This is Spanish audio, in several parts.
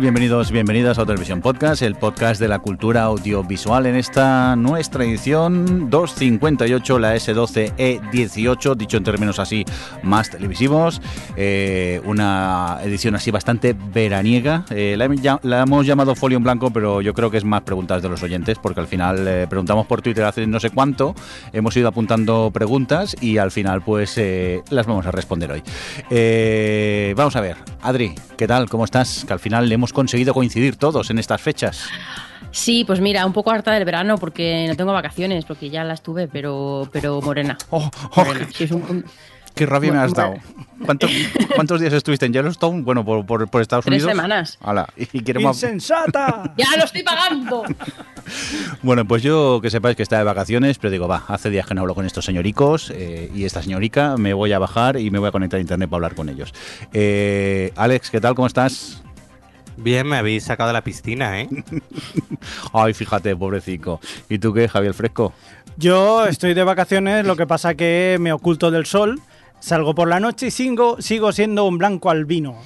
Bienvenidos, bienvenidas a Televisión Podcast, el podcast de la cultura audiovisual en esta nuestra edición 258, la S12E18, dicho en términos así más televisivos, eh, una edición así bastante veraniega. Eh, la, hem- la hemos llamado Folio en Blanco, pero yo creo que es más preguntas de los oyentes, porque al final eh, preguntamos por Twitter hace no sé cuánto, hemos ido apuntando preguntas y al final pues las vamos a responder hoy. Vamos a ver, Adri, ¿qué tal? ¿Cómo estás? Que al final hemos conseguido coincidir todos en estas fechas. Sí, pues mira, un poco harta del verano porque no tengo vacaciones, porque ya las tuve, pero, pero morena. Oh, oh, Morena. Sí, es un- un- ¡Qué rabia me has dado! ¿Cuántos, cuántos días estuviste en Yellowstone? Bueno, por, por, por Estados Tres Unidos. semanas. Hala, y queremos... ¡Insensata! ¡Ya lo estoy pagando! Bueno, pues yo que sepáis que está de vacaciones, pero digo, va, hace días que no hablo con estos señoricos eh, y esta señorica, me voy a bajar y me voy a conectar a internet para hablar con ellos. Eh, Alex, ¿qué tal? ¿Cómo estás? Bien, me habéis sacado de la piscina, ¿eh? Ay, fíjate, pobrecito. ¿Y tú qué, Javier Fresco? Yo estoy de vacaciones, lo que pasa que me oculto del sol, salgo por la noche y sigo, sigo siendo un blanco albino.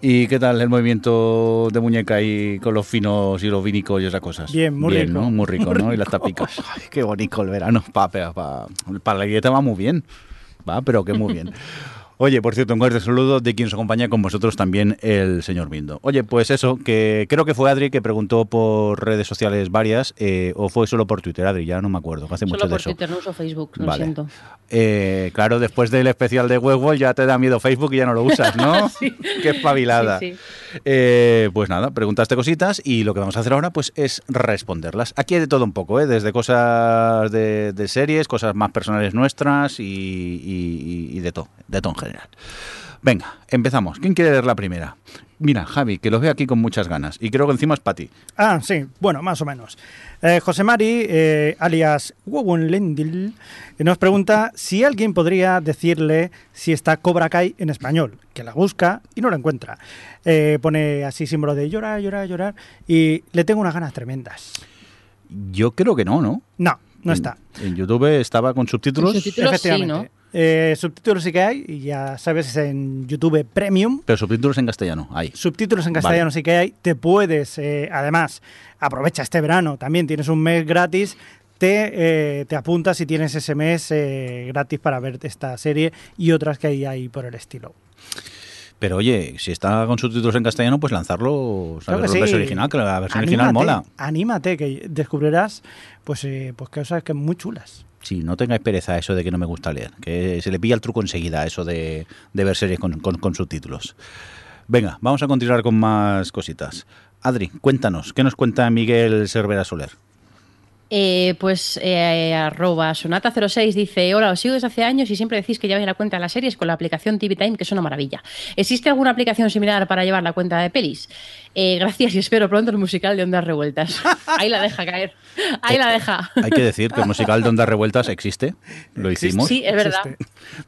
¿Y qué tal el movimiento de muñeca y con los finos y los vinicos y esas cosas? Bien, muy rico. ¿no? Muy rico, ¿no? Y las tapicas. Ay, qué bonito el verano. Pa, pa- pa- para la dieta va muy bien. Va, pero que muy bien. Oye, por cierto, un fuerte saludo de quien nos acompaña con vosotros también el señor Mindo. Oye, pues eso, que creo que fue Adri que preguntó por redes sociales varias, eh, o fue solo por Twitter, Adri, ya no me acuerdo, hace mucho Solo de por. Twitter, no uso Facebook, lo Vale. siento. Eh, claro, después del especial de Westworld ya te da miedo Facebook y ya no lo usas, ¿no? Qué espabilada. Sí, sí. Eh, pues nada, preguntaste cositas y lo que vamos a hacer ahora pues es responderlas. Aquí hay de todo un poco, ¿eh? desde cosas de, de series, cosas más personales nuestras y, y- y- y de todo, de todo general. Venga, empezamos. ¿Quién quiere leer la primera? Mira, Javi, que los veo aquí con muchas ganas y creo que encima es para ti. Ah, sí, bueno, más o menos. Eh, José Mari, eh, alias Lendil, nos pregunta si alguien podría decirle si está Cobra Kai en español, que la busca y no la encuentra. Eh, pone así símbolo de llorar, llorar, llorar y le tengo unas ganas tremendas. Yo creo que no, ¿no? No, no En- está. En, YouTube estaba con subtítulos, Con subtítulos. sí, ¿no? Eh, subtítulos sí que hay, y ya sabes, es en YouTube Premium. pero subtítulos en castellano, ahí. Subtítulos en castellano sí que hay. Te puedes, eh, además, aprovecha este verano, también tienes un mes gratis. Te, eh, te apuntas y tienes ese mes gratis para ver esta serie y otras que hay ahí por el estilo. Pero oye, si está con subtítulos en castellano, pues lanzarlo, Claro la sí. versión original, que la versión original Anímate, mola. Anímate, que descubrirás pues, eh, pues cosas que muy chulas. Sí, no tengáis pereza eso de que no me gusta leer, que se le pilla el truco enseguida eso de, ver series con- con subtítulos. Venga, vamos a continuar con más cositas. Adri, cuéntanos, ¿qué nos cuenta Miguel Cervera Soler? Eh, pues eh, arroba sonata06 dice, hola, os sigo desde hace años y siempre decís que lleváis la cuenta de las series con la aplicación TV Time, que es una maravilla. ¿Existe alguna aplicación similar para llevar la cuenta de pelis? Eh, gracias y espero pronto el musical de Ondas Revueltas. Ahí la deja caer. Ahí la deja. Hay que decir que el musical de Ondas Revueltas existe, lo hicimos, Sí, es verdad.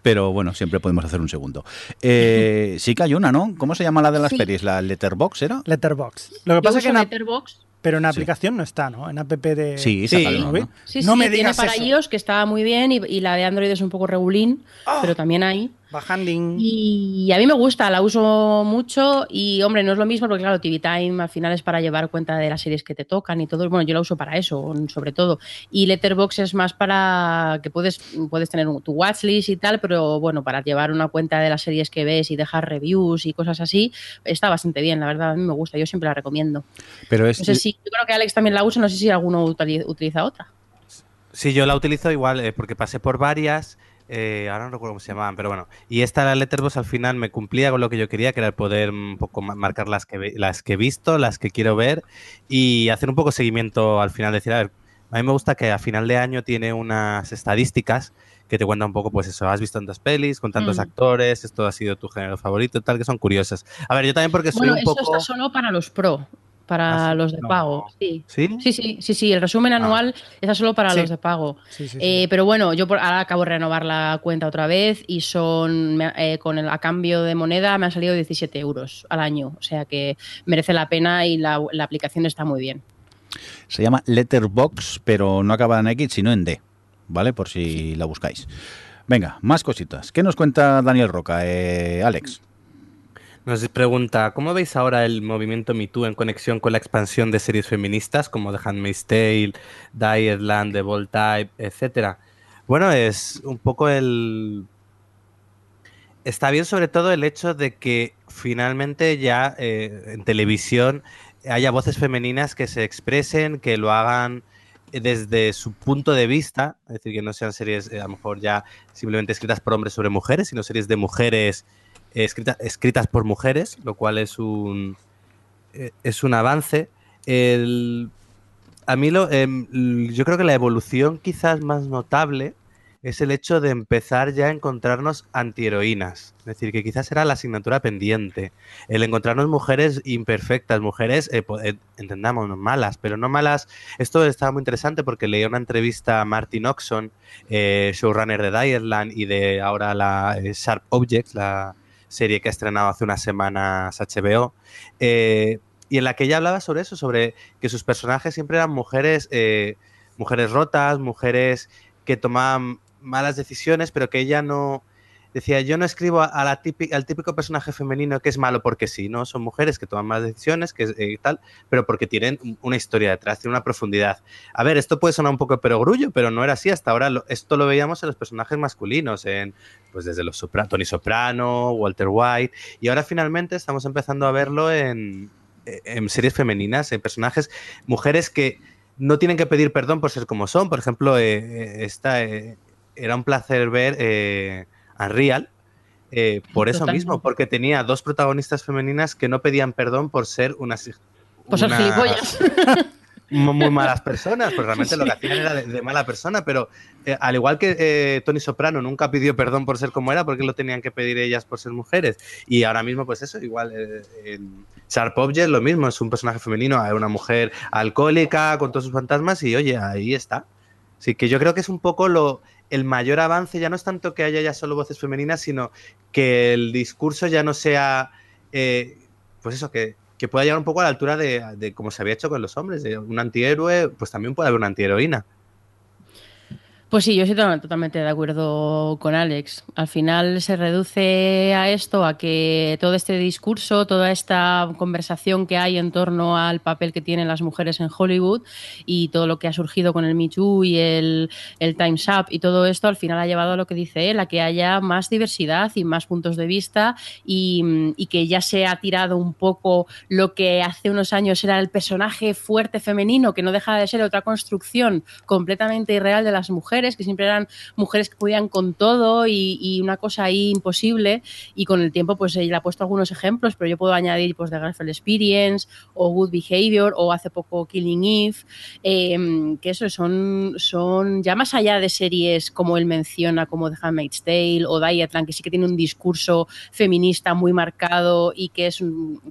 Pero bueno, siempre podemos hacer un segundo. Eh, sí que hay una, ¿no? ¿Cómo se llama la de las Sí. pelis? ¿La Letterbox era? Letterbox. Lo que Yo pasa es que Letterboxd. Pero en Sí. aplicación no está, ¿no? En app de... Sí, una, ¿no? Sí, no sí, me tiene digas para eso. iOS que está muy bien y, y la de Android es un poco regulín, Ah. pero también hay. Bajanding. Y a mí me gusta, la uso mucho y hombre, no es lo mismo porque claro, TV Time al final es para llevar cuenta de las series que te tocan y todo. Bueno, yo la uso para eso, sobre todo. Y Letterbox es más para que puedes, puedes tener tu watchlist y tal, pero bueno, para llevar una cuenta de las series que ves y dejar reviews y cosas así, está bastante bien, la verdad, a mí me gusta, yo siempre la recomiendo. Pero es, No sé si, yo creo que Alex también la usa, no sé si alguno utili- utiliza otra. Sí, yo la utilizo igual eh, porque pasé por varias. Eh, ahora no recuerdo cómo se llamaban, pero bueno. Y esta, la Letterboxd, al final me cumplía con lo que yo quería, que era el poder un poco ma- marcar las que, las que he visto, las que quiero ver y hacer un poco seguimiento al final. Decir, a ver, a mí me gusta que a final de año tiene unas estadísticas que te cuenta un poco, pues eso, has visto tantas pelis, con tantos Mm. actores, esto ha sido tu género favorito, tal, que son curiosas. A ver, yo también porque soy Bueno, un eso poco... está solo para los pro, para Ah, los de no. pago. Sí. ¿Sí? Sí, sí, sí, sí, el resumen anual está solo para Sí. los de pago. Sí. Eh, pero bueno, yo por, ahora acabo de renovar la cuenta otra vez y son, eh, con el a cambio de moneda me han salido 17 euros al año. O sea que merece la pena y la, la aplicación está muy bien. Se llama Letterbox, pero no acaba en X, sino en D, ¿vale? Por si la buscáis. Venga, más cositas. ¿Qué nos cuenta Daniel Roca? Eh, Alex. Nos pregunta, ¿cómo veis ahora el movimiento Me Too en conexión con la expansión de series feministas como The Handmaid's Tale, Dietland, The Bold Type, etcétera? Bueno, es un poco el... Está bien sobre todo el hecho de que finalmente ya eh, en televisión haya voces femeninas que se expresen, que lo hagan desde su punto de vista, es decir, que no sean series eh, a lo mejor ya simplemente escritas por hombres sobre mujeres, sino series de mujeres eh, escrita- escritas por mujeres, lo cual es un, eh, es un avance. El- a mí lo, em, yo creo que la evolución quizás más notable es el hecho de empezar ya a encontrarnos antiheroínas. Es decir, que quizás era la asignatura pendiente. El encontrarnos mujeres imperfectas, mujeres, eh, eh, entendamos, malas, pero no malas. Esto estaba muy interesante porque leí una entrevista a Martin Oxon, showrunner de Dietland y de ahora la Sharp Objects, la serie que ha estrenado hace unas semanas HBO, eh, y en la que ella hablaba sobre eso, sobre que sus personajes siempre eran mujeres, eh, mujeres rotas, mujeres que tomaban malas decisiones, pero que ella no decía, yo no escribo al típico personaje femenino que es malo porque sí, ¿no? Son mujeres que toman malas decisiones, que eh, tal, pero porque tienen un- una historia detrás, tienen una profundidad. A ver, esto puede sonar un poco perogrullo, pero no era así hasta ahora. esto lo veíamos en los personajes masculinos, en pues desde los Sopra- Tony Soprano, Walter White, y ahora finalmente estamos empezando a verlo en, series femeninas, en personajes, mujeres que no tienen que pedir perdón por ser como son. Por ejemplo, eh, eh, esta eh, era un placer ver Unreal. eh, por eso mismo, porque tenía dos protagonistas femeninas que no pedían perdón por ser unas Por ser gilipollas. mu- muy malas personas, pues realmente lo que hacían era de, de mala persona, pero eh, al igual que eh, Tony Soprano nunca pidió perdón por ser como era, porque lo tenían que pedir ellas por ser mujeres. Y ahora mismo, pues eso, igual eh, Sharp Object lo mismo, es un personaje femenino, una mujer alcohólica con todos sus fantasmas y oye, ahí está. Así que yo creo que es un poco lo el mayor avance, ya no es tanto que haya ya solo voces femeninas, sino que el discurso ya no sea, eh, pues eso, que, que pueda llegar un poco a la altura de, de como se había hecho con los hombres, de un antihéroe, pues también puede haber una antiheroína. Pues sí, yo estoy to- totalmente de acuerdo con Alex. Al final se reduce a esto, a que todo este discurso, toda esta conversación que hay en torno al papel que tienen las mujeres en Hollywood y todo lo que ha surgido con el Me Too y el, el Time's Up y todo esto, al final ha llevado a lo que dice él, a que haya más diversidad y más puntos de vista y, y que ya se ha tirado un poco lo que hace unos años era el personaje fuerte femenino, que no deja de ser otra construcción completamente irreal de las mujeres, que siempre eran mujeres que podían con todo y, una cosa ahí imposible. Y con el tiempo, pues ella ha puesto algunos ejemplos, pero yo puedo añadir pues The Girlfriend Experience o Good Behavior o hace poco Killing Eve, eh, que eso son, son ya más allá de series como él menciona, como The Handmaid's Tale o Dietland, que sí que tiene un discurso feminista muy marcado y que es,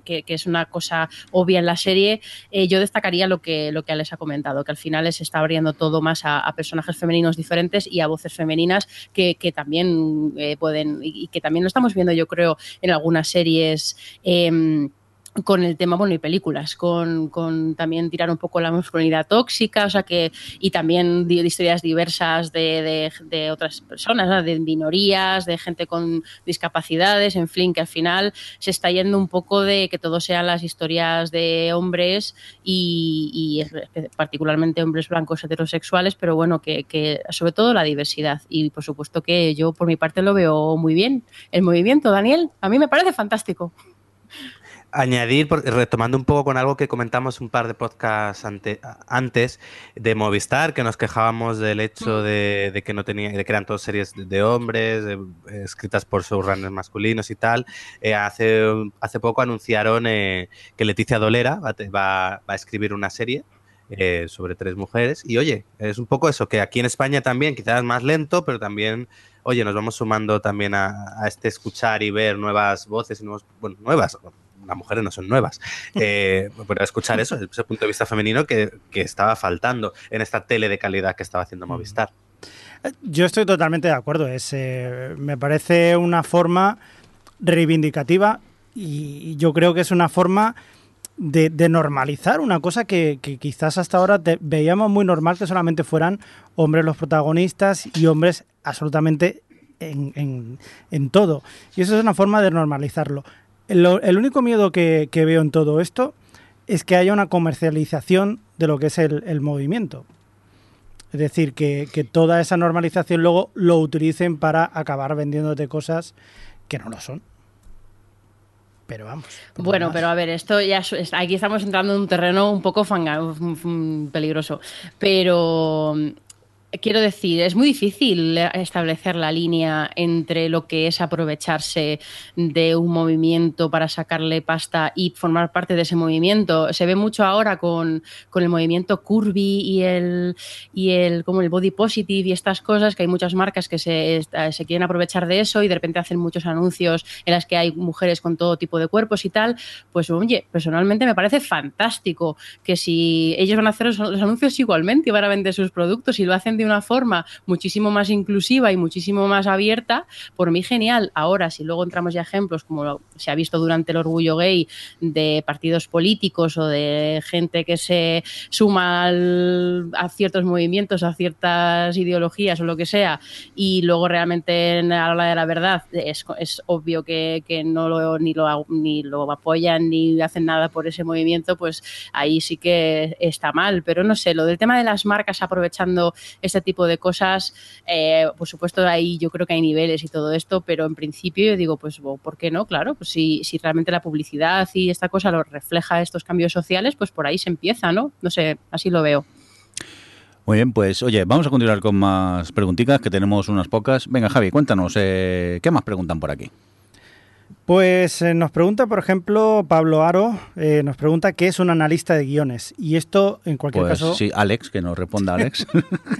que, que es una cosa obvia en la serie, eh, yo destacaría lo que, lo que Alex ha comentado, que al final se está abriendo todo más a personajes femeninos diferentes y a voces femeninas que, también eh, pueden, y que también lo estamos viendo yo creo en algunas series. em, con el tema, bueno, y películas, con, con también tirar un poco la masculinidad tóxica, o sea que, y también de, historias diversas de, de- de otras personas, de minorías, de gente con discapacidades, en fin, que al final se está yendo un poco de que todo sean las historias de hombres y, y particularmente hombres blancos heterosexuales, pero bueno, que, que sobre todo la diversidad. Y por supuesto que yo por mi parte lo veo muy bien. El movimiento, Daniel, a mí me parece fantástico. Añadir, retomando un poco con algo que comentamos un par de podcasts ante- antes de Movistar, que nos quejábamos del hecho de, de que no tenía, de que eran todas series de, hombres, eh, escritas por showrunners masculinos y tal. Eh, hace, hace poco anunciaron eh, que Leticia Dolera va, va- va a escribir una serie eh, sobre tres mujeres. Y oye, es un poco eso, que aquí en España también, quizás más lento, pero también, oye, nos vamos sumando también a, a este escuchar y ver nuevas voces nuevos, bueno, nuevas, las mujeres no son nuevas, eh, pero escuchar eso, ese punto de vista femenino que, que estaba faltando en esta tele de calidad que estaba haciendo Movistar. Yo estoy totalmente de acuerdo. Es, eh, me parece una forma reivindicativa y yo creo que es una forma de, de normalizar una cosa que, que quizás hasta ahora te- veíamos muy normal que solamente fueran hombres los protagonistas y hombres absolutamente en, en- en todo. Y eso es una forma de normalizarlo. El, el único miedo que, que veo en todo esto es que haya una comercialización de lo que es el, el movimiento. Es decir, que, que toda esa normalización luego lo utilicen para acabar vendiéndote cosas que no lo son. Pero vamos. Bueno, pero a ver, esto ya aquí estamos entrando en un terreno un poco fanga, mm, peligroso. Pero mm, quiero decir, es muy difícil establecer la línea entre lo que es aprovecharse de un movimiento para sacarle pasta y formar parte de ese movimiento. Se ve mucho ahora con, con el movimiento curvy y el y el como el body positive y estas cosas que hay muchas marcas que se, se quieren aprovechar de eso y de repente hacen muchos anuncios en las que hay mujeres con todo tipo de cuerpos y tal pues oye personalmente me parece fantástico que si ellos van a hacer los anuncios igualmente y van a vender sus productos y lo hacen de una forma muchísimo más inclusiva y muchísimo más abierta por mí genial ahora si luego entramos ya ejemplos como se ha visto durante el orgullo gay de partidos políticos o de gente que se suma a ciertos movimientos, a ciertas ideologías o lo que sea, y luego realmente en- a la hora de la verdad es, es obvio que, que no lo, ni, lo, ni lo apoyan ni hacen nada por ese movimiento, pues ahí sí que está mal. Pero no sé, lo del tema de las marcas aprovechando este tipo de cosas, eh, por supuesto ahí yo creo que hay niveles y todo esto, pero en principio yo digo, pues ¿por qué no? Claro, pues si, si realmente la publicidad y esta cosa lo refleja estos cambios sociales, pues por ahí se empieza, ¿no? No sé, así lo veo. Muy bien, pues oye, vamos a continuar con más preguntitas, que tenemos unas pocas. Venga, Javi, cuéntanos, eh, ¿qué más preguntan por aquí? Pues eh, nos pregunta, por ejemplo, Pablo Aro, eh, nos pregunta qué es un analista de guiones. Y esto, en cualquier Pues caso, sí, Alex, que nos responda Alex.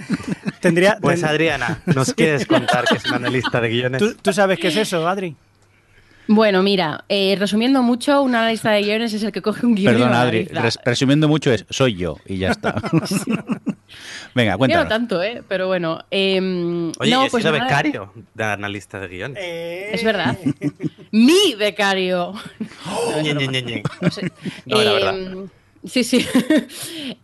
tendría... Pues ten- Adriana, ¿nos quieres contar que es una analista de guiones? ¿tú, tú sabes qué es eso, Adri? Bueno, mira, eh, resumiendo mucho, un analista de guiones es el que coge un lo Perdona, Adri, resumiendo mucho es, soy yo, y ya está. Venga, Yo no cuéntanos. tanto, ¿eh? Pero bueno. em, Oye, no, he pues sido nada, becario de analista de guiones. Es verdad. Mi becario. No sé. No, la Eh, verdad. Sí, sí.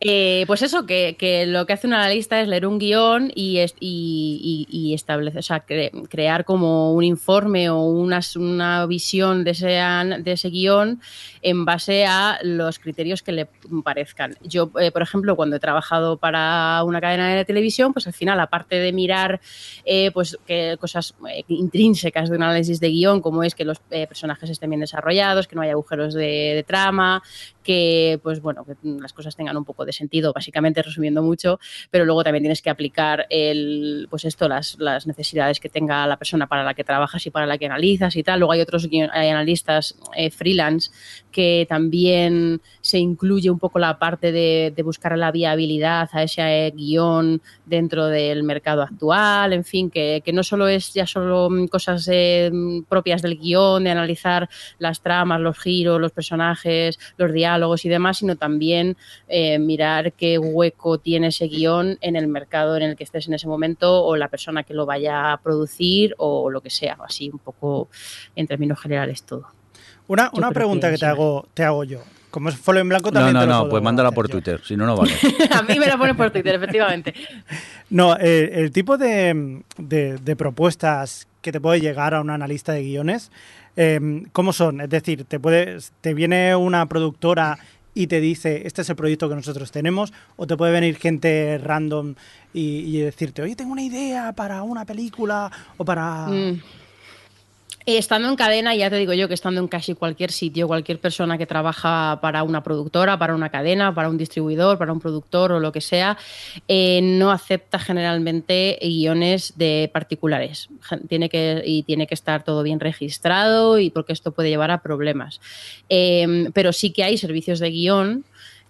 Eh, pues eso, que, que lo que hace un analista es leer un guion y, es- y, y- y establecer, o sea, cre- crear como un informe o una, una visión de ese, de ese guion en base a los criterios que le parezcan. Yo, eh, por ejemplo, cuando he trabajado para una cadena de televisión, pues al final, aparte de mirar eh, pues que cosas eh, intrínsecas de un análisis de guion, como es que los eh, personajes estén bien desarrollados, que no haya agujeros de trama, que pues bueno, que las cosas tengan un poco de sentido, básicamente resumiendo mucho, pero luego también tienes que aplicar el, pues esto, las, las necesidades que tenga la persona para la que trabajas y para la que analizas y tal. Luego hay otros hay analistas eh, freelance que también se incluye un poco la parte de, de buscar la viabilidad a ese eh, guion dentro del mercado actual, en fin, que, que no solo es ya solo mm, cosas eh, mm, propias del guion, de analizar las tramas, los giros, los personajes, los diálogos y demás, sino también eh, mirar qué hueco tiene ese guion en el mercado en el que estés en ese momento o la persona que lo vaya a producir o lo que sea, así un poco en términos generales todo. Una, una pregunta que que, te, hago, te hago yo. Como es folio en blanco No, también no, te lo no, puedo pues mándala por. Twitter, si no, no vale. a mí me lo ponen por Twitter, efectivamente. No, eh, el tipo de, de- de propuestas que te puede llegar a un analista de guiones, eh, ¿cómo son? Es decir, te, puedes, te viene una productora y te dice, este es el proyecto que nosotros tenemos, o te puede venir gente random y, y decirte, oye, tengo una idea para una película o para... Mm. Estando en cadena, ya te digo yo que estando en casi cualquier sitio, cualquier persona que trabaja para una productora, para una cadena, para un distribuidor, para un productor o lo que sea, eh, no acepta generalmente guiones de particulares. Tiene que, y tiene que estar todo bien registrado y porque esto puede llevar a problemas. Eh, pero sí que hay servicios de guion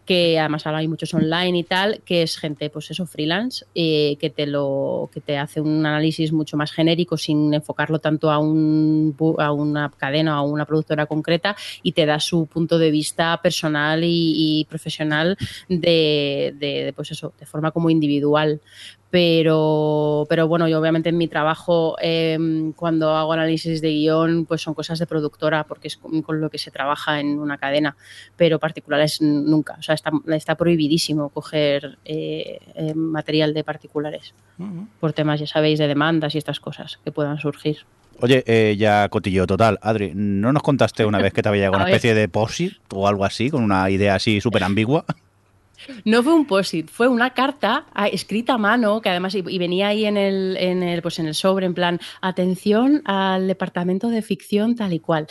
que además ahora hay muchos online y tal, que es gente, pues eso, freelance, eh, que te lo, que te hace un análisis mucho más genérico sin enfocarlo tanto a un a una cadena o a una productora concreta y te da su punto de vista personal y, profesional de, de, pues eso, de forma como individual pero, pero bueno, yo obviamente en mi trabajo, em, cuando hago análisis de guion, pues son cosas de productora, porque es con, lo que se trabaja en una cadena, pero particulares nunca. O sea, está, está prohibidísimo coger eh, eh, material de particulares, por temas, ya sabéis, de demandas y estas cosas que puedan surgir. Oye, eh, ya cotillo total. Adri, ¿no nos contaste una vez que te había llegado una especie de POSIT o algo así, con una idea así súper ambigua? No fue un post fue una carta ah, escrita a mano, que además y venía ahí en el, en el, pues en el sobre, en plan, atención al departamento de ficción tal y cual.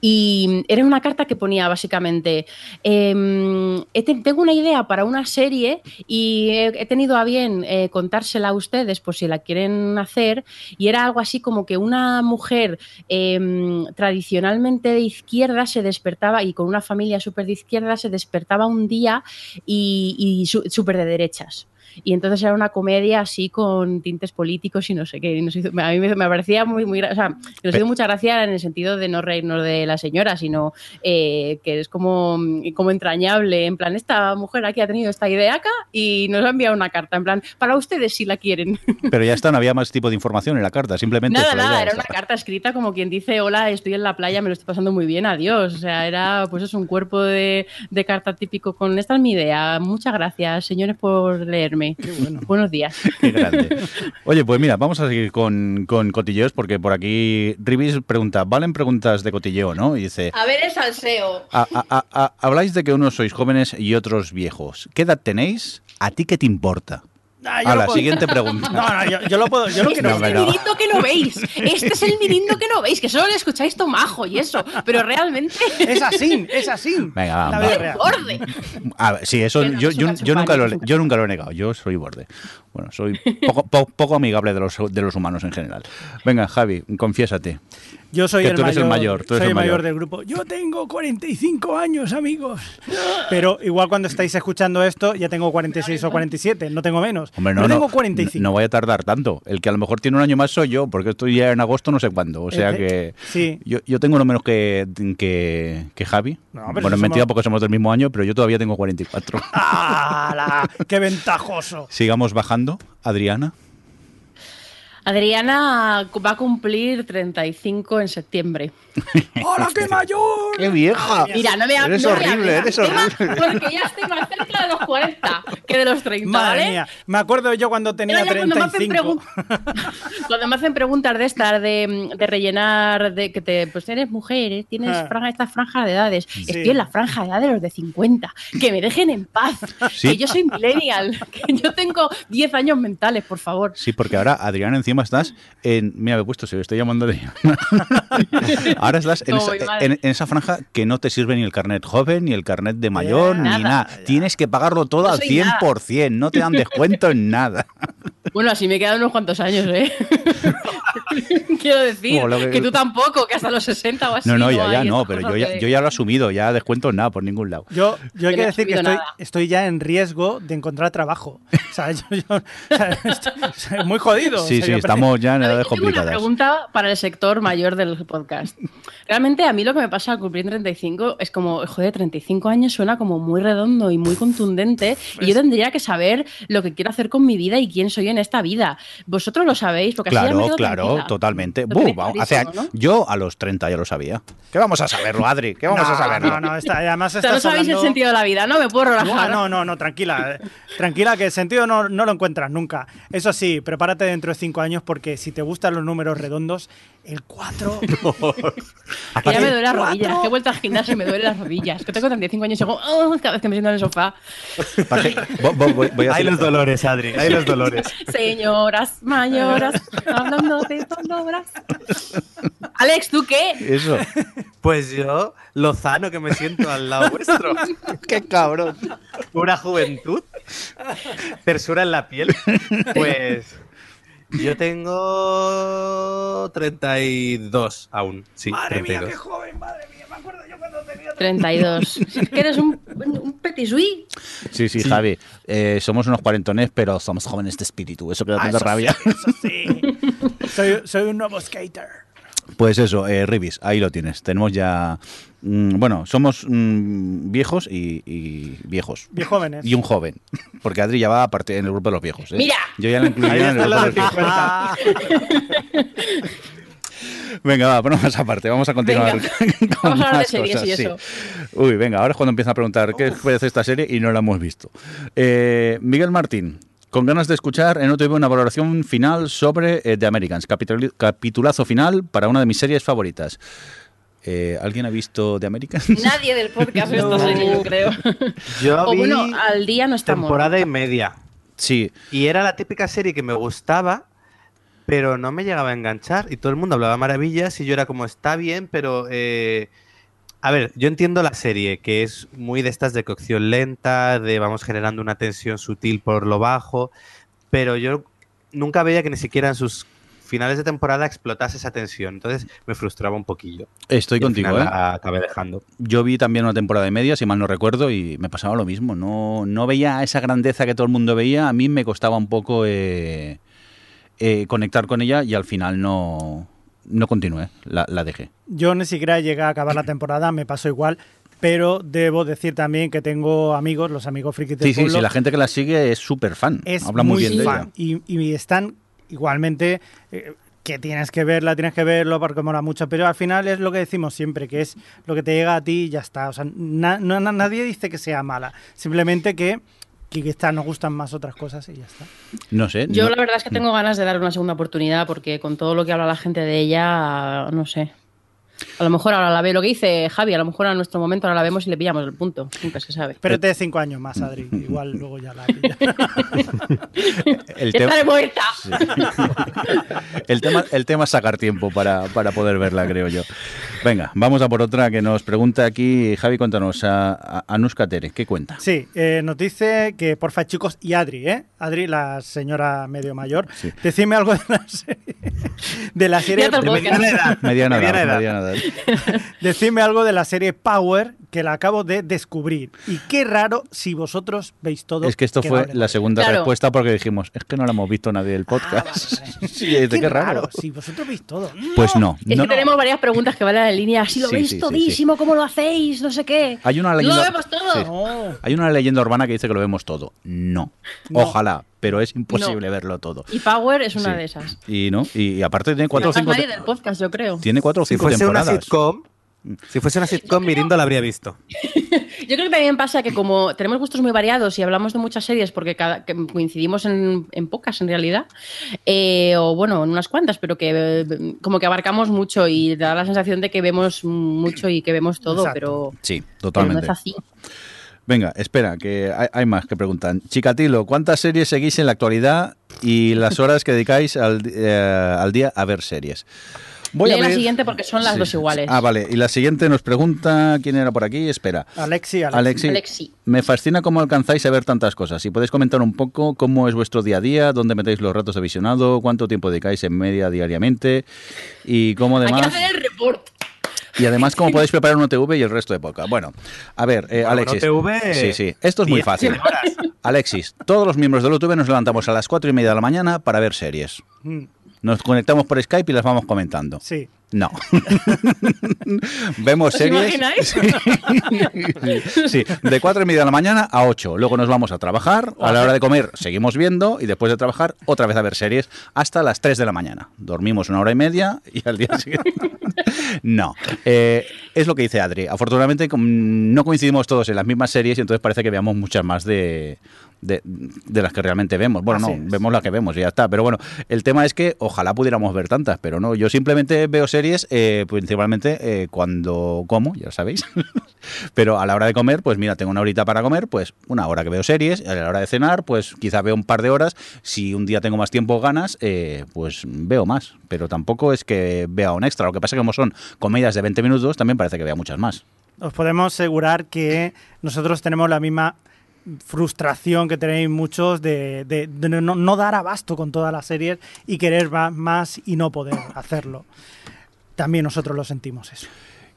Y era una carta que ponía básicamente, em, tengo una idea para una serie y he, tenido a bien eh, contársela a ustedes por si la quieren hacer. Y era algo así como que una mujer em, tradicionalmente de izquierda se despertaba y con una familia súper de izquierda se despertaba un día y y, súper de derechas. Y entonces era una comedia así con tintes políticos y no sé qué. a mí me, parecía muy, muy. O sea, nos hizo mucha gracia en el sentido de no reírnos de la señora, sino eh, que es como, como entrañable. En plan, esta mujer aquí ha tenido esta idea acá y nos ha enviado una carta. En plan, para ustedes si la quieren. Pero ya está, no había más tipo de información en la carta, simplemente. Nada, nada, era una carta escrita como quien dice: Hola, estoy en la playa, me lo estoy pasando muy bien, adiós. O sea, era pues es un cuerpo de, de carta típico con esta es mi idea. Muchas gracias, señores, por leerme. Buenos días. Qué grande. Oye, pues mira, vamos a seguir con, con cotilleos porque por aquí Ribis pregunta, ¿valen preguntas de cotilleo, no? Y dice... A ver el salseo. habláis de que unos sois jóvenes y otros viejos. ¿Qué edad tenéis? ¿A ti qué te importa? Ah, a la siguiente pregunta. No, no, yo, lo puedo. Yo este es el mirindo que no veis. Este es el mirindo que no veis, que solo le escucháis tomajo y eso. Pero realmente. Es así, es así. Venga, vamos. borde. A ver, sí, eso yo, yo, yo, nunca lo, yo nunca lo he negado. Yo soy borde. Bueno, soy poco, poco amigable de los, de los humanos en general. Venga, Javi, confiésate. Yo soy el, tú mayor, el mayor. soy el mayor. del grupo. Yo tengo 45 años, amigos. Pero igual cuando estáis escuchando esto, ya tengo 46 o 47, no tengo menos. Hombre, no, no tengo 45. No, voy a tardar tanto. El que a lo mejor tiene un año más soy yo, porque estoy ya en agosto no sé cuándo. O sea que sí. yo, yo tengo uno menos que, que, que Javi. bueno, es mentira porque somos del mismo año, pero yo todavía tengo 44. ¡Hala! ¡Qué ventajoso! Sigamos bajando. Adriana. Adriana va a cumplir 35 en septiembre. ¡Hola, qué mayor! ¡Qué vieja! Mira, no me Eres horrible, eres horrible. Porque ya estoy más cerca de los 40 que de los 30, Madre ¿vale? Mía, me acuerdo yo cuando tenía 35. Cuando me, hacen preguntas de estas, de, de, rellenar, de que te, pues eres mujer, ¿eh? tienes ah. franja, estas franjas de edades. Estoy en la franja de edad de los de 50. Que me dejen en paz. Que yo soy millennial. Que yo tengo 10 años mentales, por favor. Sí, porque ahora Adriana encima estás en. Mira, me he puesto, se lo estoy llamando de. Ahora estás en, esa, franja que no te sirve ni el carnet joven, ni el carnet de mayor, ni nada. Tienes que pagarlo todo al 100%, no te dan descuento en nada. Bueno, así me quedan unos cuantos años, ¿eh? Quiero decir, que... tú tampoco, que hasta los 60 o así. No, no, ya, ya no, pero yo ya, yo ya, lo he asumido, ya descuento nada por ningún lado. Yo, yo hay que decir que estoy, estoy, ya en riesgo de encontrar trabajo. O sea, yo, estoy muy jodido. Sí, sí, estamos ya en edades complicadas. Tengo una pregunta para el sector mayor del podcast. Realmente a mí lo que me pasa al cumplir 35 es como, joder, 35 años suena como muy redondo y muy contundente y yo pues tendría que saber lo que quiero hacer con mi vida y quién soy en esta vida. Vosotros lo sabéis, porque claro, así claro, totalmente. hace Yo a los 30 ya lo sabía. ¿Qué vamos a saberlo, Adri? ¿Qué vamos a saberlo? No, no, está, además no sabéis el sentido de la vida, ¿no? Me puedo relajar. No, no, no, tranquila. Tranquila, que el sentido no, no lo encuentras nunca. Eso sí, prepárate dentro de 5 años porque si te gustan los números redondos, el 4. ya me duele las rodillas. Que he vuelto al gimnasio y me duele las rodillas. Que tengo 35 años y digo, oh", cada vez que me siento en el sofá. Hay los dolores, Adri. Hay los dolores. Señoras mayoras, hablando de dolores. Alex, ¿tú qué? Eso. Pues yo, Lozano, que me siento al lado vuestro. ¡Qué cabrón! Una juventud. Persura en la piel. Pues yo tengo 32 aún. Sí, madre mía, qué joven, madre mía. Me acuerdo yo cuando tenía 32. Si es que eres un, un petit suí. Sí, sí, Javi. eh, somos unos cuarentones, pero somos jóvenes de espíritu. Eso que da Ah, tanta rabia. sí, eso sí. soy, soy un nuevo skater. Pues eso, eh, Ribis, ahí lo tienes. Tenemos ya. mm, bueno, somos mm, viejos y, y viejos. Viejóvenes. Y un joven. Porque Adri ya va aparte en el grupo de los viejos. ¿eh? Mira. Yo ya lo incluí en el grupo la de los viejos. Venga, va, ponemos aparte. Vamos a continuar Venga. con Vamos a hablar de más series cosas, y sí. eso. Uy, venga, ahora es cuando empieza a preguntar qué parece esta serie y no la hemos visto. Eh, Miguel Martín, con ganas de escuchar en OTV una valoración final sobre eh, The Americans, capitul- capitulazo final para una de mis series favoritas. Eh, ¿Alguien ha visto The Americans? Nadie del podcast ve esta serie, yo creo. Yo O vi bueno, al día no estamos. temporada y media. Sí, Y era la típica serie que me gustaba, pero no me llegaba a enganchar. Y todo el mundo hablaba maravillas y yo era como, está bien, pero... eh, A ver, yo entiendo la serie, que es muy de estas de cocción lenta, de vamos generando una tensión sutil por lo bajo, pero yo nunca veía que ni siquiera en sus finales de temporada explotase esa tensión. Entonces me frustraba un poquillo. estoy Y al contigo, final ¿eh? la acabé dejando. Yo vi también una temporada y media, si mal no recuerdo, y me pasaba lo mismo. No, no veía esa grandeza que todo el mundo veía. A mí me costaba un poco eh, eh, conectar con ella y al final no, no continué, la, la dejé. Yo ni siquiera llegué a acabar la temporada, me pasó igual. Pero debo decir también que tengo amigos, los amigos frikis del Sí, sí, pueblo, sí, la gente que la sigue es súper fan. es Habla muy, bien de fan. ella. Y, y están igualmente eh, que tienes que verla, tienes que verlo porque mola mucho, pero al final es lo que decimos siempre, que es lo que te llega a ti y ya está. O sea, na- nadie dice que sea mala, simplemente que, que quizás nos gustan más otras cosas y ya está. No sé. Yo no- la verdad es que tengo ganas de dar una segunda oportunidad porque con todo lo que habla la gente de ella, no sé. A lo mejor ahora la ve lo que dice Javi, a lo mejor a nuestro momento ahora la vemos y le pillamos el punto. Nunca se sabe. Espérate cinco años más, Adri, igual luego ya la el, tema, Estaré muerta. el, tema, el tema es sacar tiempo para, para poder verla, creo yo. Venga, vamos a por otra que nos pregunta aquí Javi, cuéntanos, a, a Anuska Tere, ¿qué cuenta? Sí, eh, nos dice que porfa chicos y Adri, ¿eh? Adri, la señora medio mayor, Sí. decidme algo de la serie. De la serie podcast. edad. Mediana edad, Mediana edad. Edad. Decidme algo de la serie Power que la acabo de descubrir. Y qué raro si vosotros veis todo. Es que esto que fue la segunda Claro. respuesta porque dijimos, es que no la hemos visto nadie del Ah, podcast. vale, vale. Sí, es de qué, raro. Si vosotros veis todo. Pues no. Es no, que tenemos varias preguntas que van en la línea. Si lo Sí, veis sí, sí, todísimo, ¿cómo lo hacéis? No sé qué. Hay una Lo leyenda- vemos todo. Sí. Hay una leyenda urbana que dice que lo vemos todo. No. No. Ojalá, pero es imposible verlo todo. Y Power es una Sí. de esas. Y no, y, y aparte tiene cuatro o No cinco. del podcast, yo creo. Tiene cuatro o Si cinco fuese una temporadas. sitcom, si fuese una sitcom, Mirindo la habría visto. Yo creo que también pasa que como tenemos gustos muy variados y hablamos de muchas series porque cada, que coincidimos en, en pocas en realidad, eh, o bueno, en unas cuantas, pero que eh, como que abarcamos mucho y da la sensación de que vemos mucho y que vemos todo, Exacto. pero, Sí, pero no totalmente. es así. Venga, espera, que hay, hay más que preguntan. Chicatilo, ¿cuántas series seguís en la actualidad y las horas que dedicáis al, di- eh, al día a ver series? Voy Lee a la ver- siguiente porque son las Sí. dos iguales. Ah, vale. Y la siguiente nos pregunta quién era por aquí. Espera. Alexi, Alexi. Alexi, Alexi. me fascina cómo alcanzáis a ver tantas cosas. Si podéis comentar un poco cómo es vuestro día a día, dónde metéis los ratos de visionado, cuánto tiempo dedicáis en media diariamente y cómo Hay que además hacer el report. Y además cómo podéis preparar un OTV y el resto de poca. Bueno, a ver, eh, Bueno, Alexis. OTV, sí, sí. Esto es muy 10 fácil. horas. Alexis, todos los miembros del OTV nos levantamos a las cuatro y media de la mañana para ver series. Mm, Nos conectamos por Skype y las vamos comentando. Sí. No. Vemos ¿Os series. imagináis? Sí, de cuatro y media de la mañana a 8. Luego nos vamos a trabajar. A la hora de comer seguimos viendo y después de trabajar otra vez a ver series hasta las 3 de la mañana. Dormimos una hora y media y al día siguiente. No. Eh, es lo que dice Adri. Afortunadamente no coincidimos todos en las mismas series y entonces parece que veamos muchas más de, de, de las que realmente vemos. Bueno, Así no, es. vemos las que vemos y ya está. Pero bueno, el tema es que ojalá pudiéramos ver tantas, pero no. Yo simplemente veo series eh, principalmente eh, cuando como, ya sabéis. pero a la hora de comer, pues mira, tengo una horita para comer, pues una hora que veo series. A la hora de cenar, pues quizá veo un par de horas. Si un día tengo más tiempo o ganas, eh, pues veo más. Pero tampoco es que vea un extra. Lo que pasa es que como son comedias de 20 minutos, también parece que vea muchas más. Os podemos asegurar que nosotros tenemos la misma frustración que tenéis muchos de, de- de no, no dar abasto con todas las series y querer va- más y no poder hacerlo. También nosotros lo sentimos eso.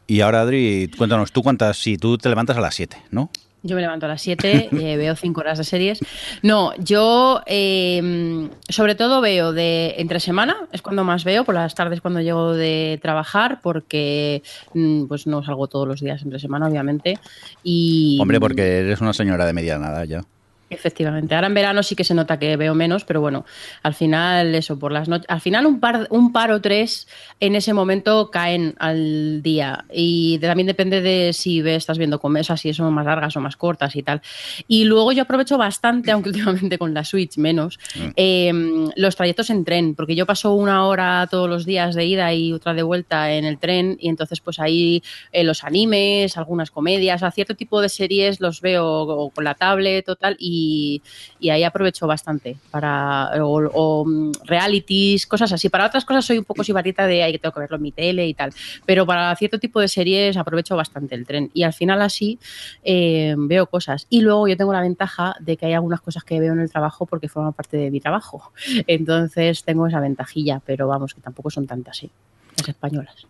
Y ahora, Adri, cuéntanos, tú cuántas, si tú te levantas a las 7, ¿no? Yo me levanto a las 7, eh, veo 5 horas de series. No, yo eh, sobre todo veo de entre semana, es cuando más veo, por las tardes cuando llego de trabajar, porque mm, pues no salgo todos los días entre semana, obviamente. Y, Hombre, porque eres una señora de media nada ya. Efectivamente. Ahora en verano sí que se nota que veo menos, pero bueno, al final eso, por las noches, al final un par, un par o tres en ese momento caen al día y también depende de si ves, estás viendo comesas, si son más largas o más cortas y tal. Y luego yo aprovecho bastante, aunque últimamente con la Switch menos, eh, los trayectos en tren, porque yo paso una hora todos los días de ida y otra de vuelta en el tren y entonces pues ahí eh, los animes, algunas comedias, a cierto tipo de series los veo o con la tablet o tal y y, ahí aprovecho bastante para o, o, mm, realities, cosas así. Para otras cosas soy un poco sibarita de ahí que tengo que verlo en mi tele y tal, pero para cierto tipo de series aprovecho bastante el tren y al final así eh, veo cosas. Y luego yo tengo la ventaja de que hay algunas cosas que veo en el trabajo porque forman parte de mi trabajo. Entonces tengo esa ventajilla, pero vamos, que tampoco son tantas, sí, las españolas.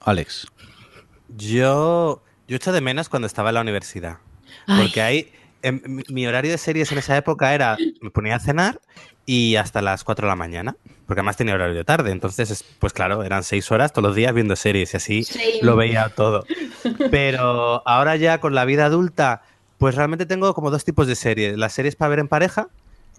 Alex. Yo, yo echo de menos cuando estaba en la universidad. Porque Ay. En, mi horario de series en esa época era, me ponía a cenar y hasta las 4 de la mañana, porque además tenía horario de tarde, entonces, pues claro, eran 6 horas todos los días viendo series y así Sí. lo veía todo. Pero ahora ya con la vida adulta, pues realmente tengo como dos tipos de series. Las series para ver en pareja,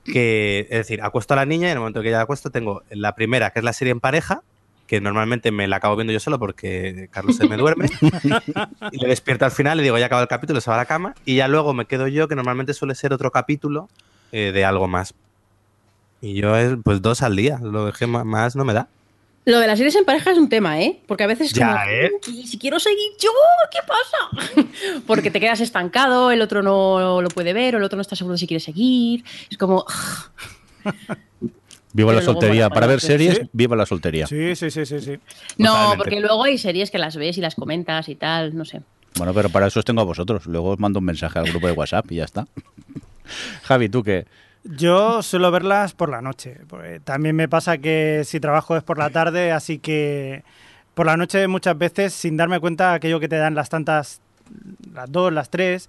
que es decir, acuesto a la niña y en el momento que ya la acuesto tengo la primera, que es la serie en pareja, que normalmente me la acabo viendo yo solo porque Carlos se me duerme. y le despierto al final, le digo, ya acaba el capítulo, se va a la cama. Y ya luego me quedo yo, que normalmente suele ser otro capítulo eh, de algo más. Y yo, es, pues dos al día, lo dejé más, no me da. Lo de las series en pareja es un tema, ¿eh? Porque a veces es Ya, como, ¿eh? "Y si quiero seguir yo, ¿qué pasa? Porque te quedas estancado, el otro no lo puede ver, o el otro no está seguro de si quiere seguir. Es como, Viva la soltería. Para ver series, Sí. viva la soltería. Sí, sí, sí, sí, sí. no, Totalmente. porque luego hay series que las ves y las comentas y tal, no sé. Bueno, pero para eso os tengo a vosotros. Luego os mando un mensaje al grupo de WhatsApp y ya está. Javi, ¿tú qué? Yo suelo verlas por la noche. porque También me pasa que si trabajo es por la tarde, así que por la noche muchas veces, sin darme cuenta, aquello que te dan las tantas, las dos, las tres,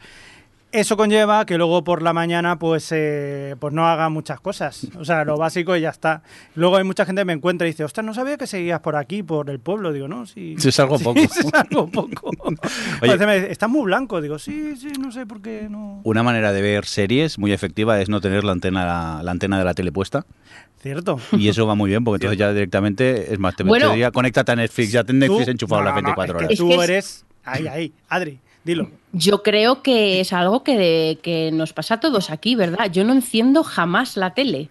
eso conlleva que luego por la mañana pues, eh, pues no haga muchas cosas. O sea, lo básico y ya está. Luego hay mucha gente que me encuentra y dice, ostras, no sabía que seguías por aquí, por el pueblo. Digo, no, sí. Si es algo poco. Sí, es algo poco. Oye. A veces me dice, estás muy blanco. Digo, sí, sí, no sé por qué no. Una manera de ver series muy efectiva es no tener la antena, la antena de la tele puesta. Cierto. Y eso va muy bien, porque entonces ya directamente, es más, te, Bueno. te diría, conéctate a Netflix, ya ten Netflix enchufado no, las no, no, 24 es horas. que tú eres. Ahí, ahí. Adri, dilo. Yo creo que es algo que, nos pasa a todos aquí, ¿verdad? Yo no enciendo jamás la tele.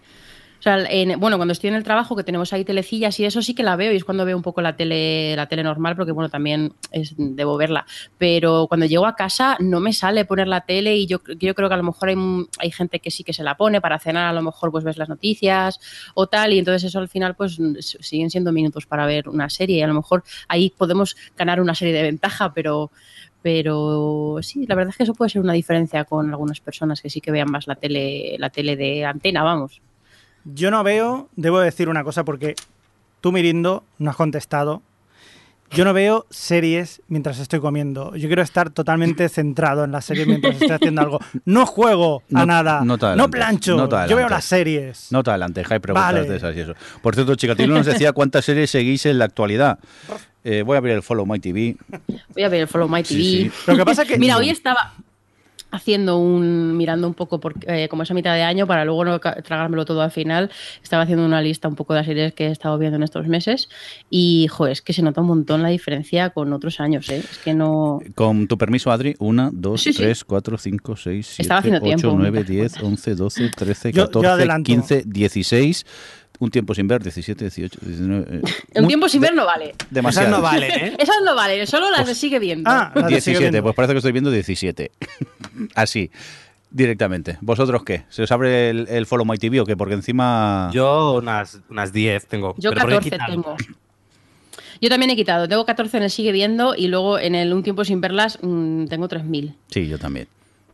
O sea, en- bueno, cuando estoy en el trabajo, que tenemos ahí telecillas y eso sí que la veo y es cuando veo un poco la tele, la tele normal, porque bueno, también es, debo verla. Pero cuando llego a casa no me sale poner la tele y yo, yo creo que a lo mejor hay, hay gente que sí que se la pone para cenar, a lo mejor pues ves las noticias o tal, y entonces eso al final pues siguen siendo minutos para ver una serie y a lo mejor ahí podemos ganar una serie de ventaja, pero pero sí, la verdad es que eso puede ser una diferencia con algunas personas que sí que vean más la tele, la tele de antena, vamos. Yo no veo, debo decir una cosa porque tú, Mirindo, no has contestado. Yo no veo series mientras estoy comiendo. Yo quiero estar totalmente centrado en la serie mientras estoy haciendo algo. No juego a No- nada. no te No, adelantes, plancho. no te Yo veo las series. No te adelantes, hay preguntas Vale. de esas y eso. Por cierto, Chicatilo nos decía cuántas series seguís en la actualidad. Eh, voy a abrir el Follow My TV. Voy a ver el Follow My TV. Sí, sí. Lo que pasa es que. Mira, hoy estaba haciendo un, mirando un poco, por, eh, como es a mitad de año, para luego no tragármelo todo al final, estaba haciendo una lista un poco de las series que he estado viendo en estos meses y, joder, es que se nota un montón la diferencia con otros años, ¿eh? Es que no... Con tu permiso, Adri, 1, 2, Sí, sí. 3, 4, 5, 6, 7, Estaba haciendo 8, tiempo 9, mientras 10, cuentas. 11, 12, 13, Yo- yo 14, adelanto. 15, 16. Un tiempo sin ver, 17, 18, 19. eh, Un muy- tiempo sin ver no vale. Demasiado. Esas no valen, ¿eh? Esas no valen, solo las de sigue viendo. Ah, la de sigue 17, viendo. pues parece que estoy viendo 17. Así, directamente. ¿Vosotros qué? ¿Se os abre el, el Follow My TV o qué? Porque encima... Yo unas, unas 10 tengo. Yo pero porque he 14 quitado. tengo. Yo también he quitado. Tengo 14 en el sigue viendo y luego en el un tiempo sin verlas mm, tengo 3.000. Sí, yo también.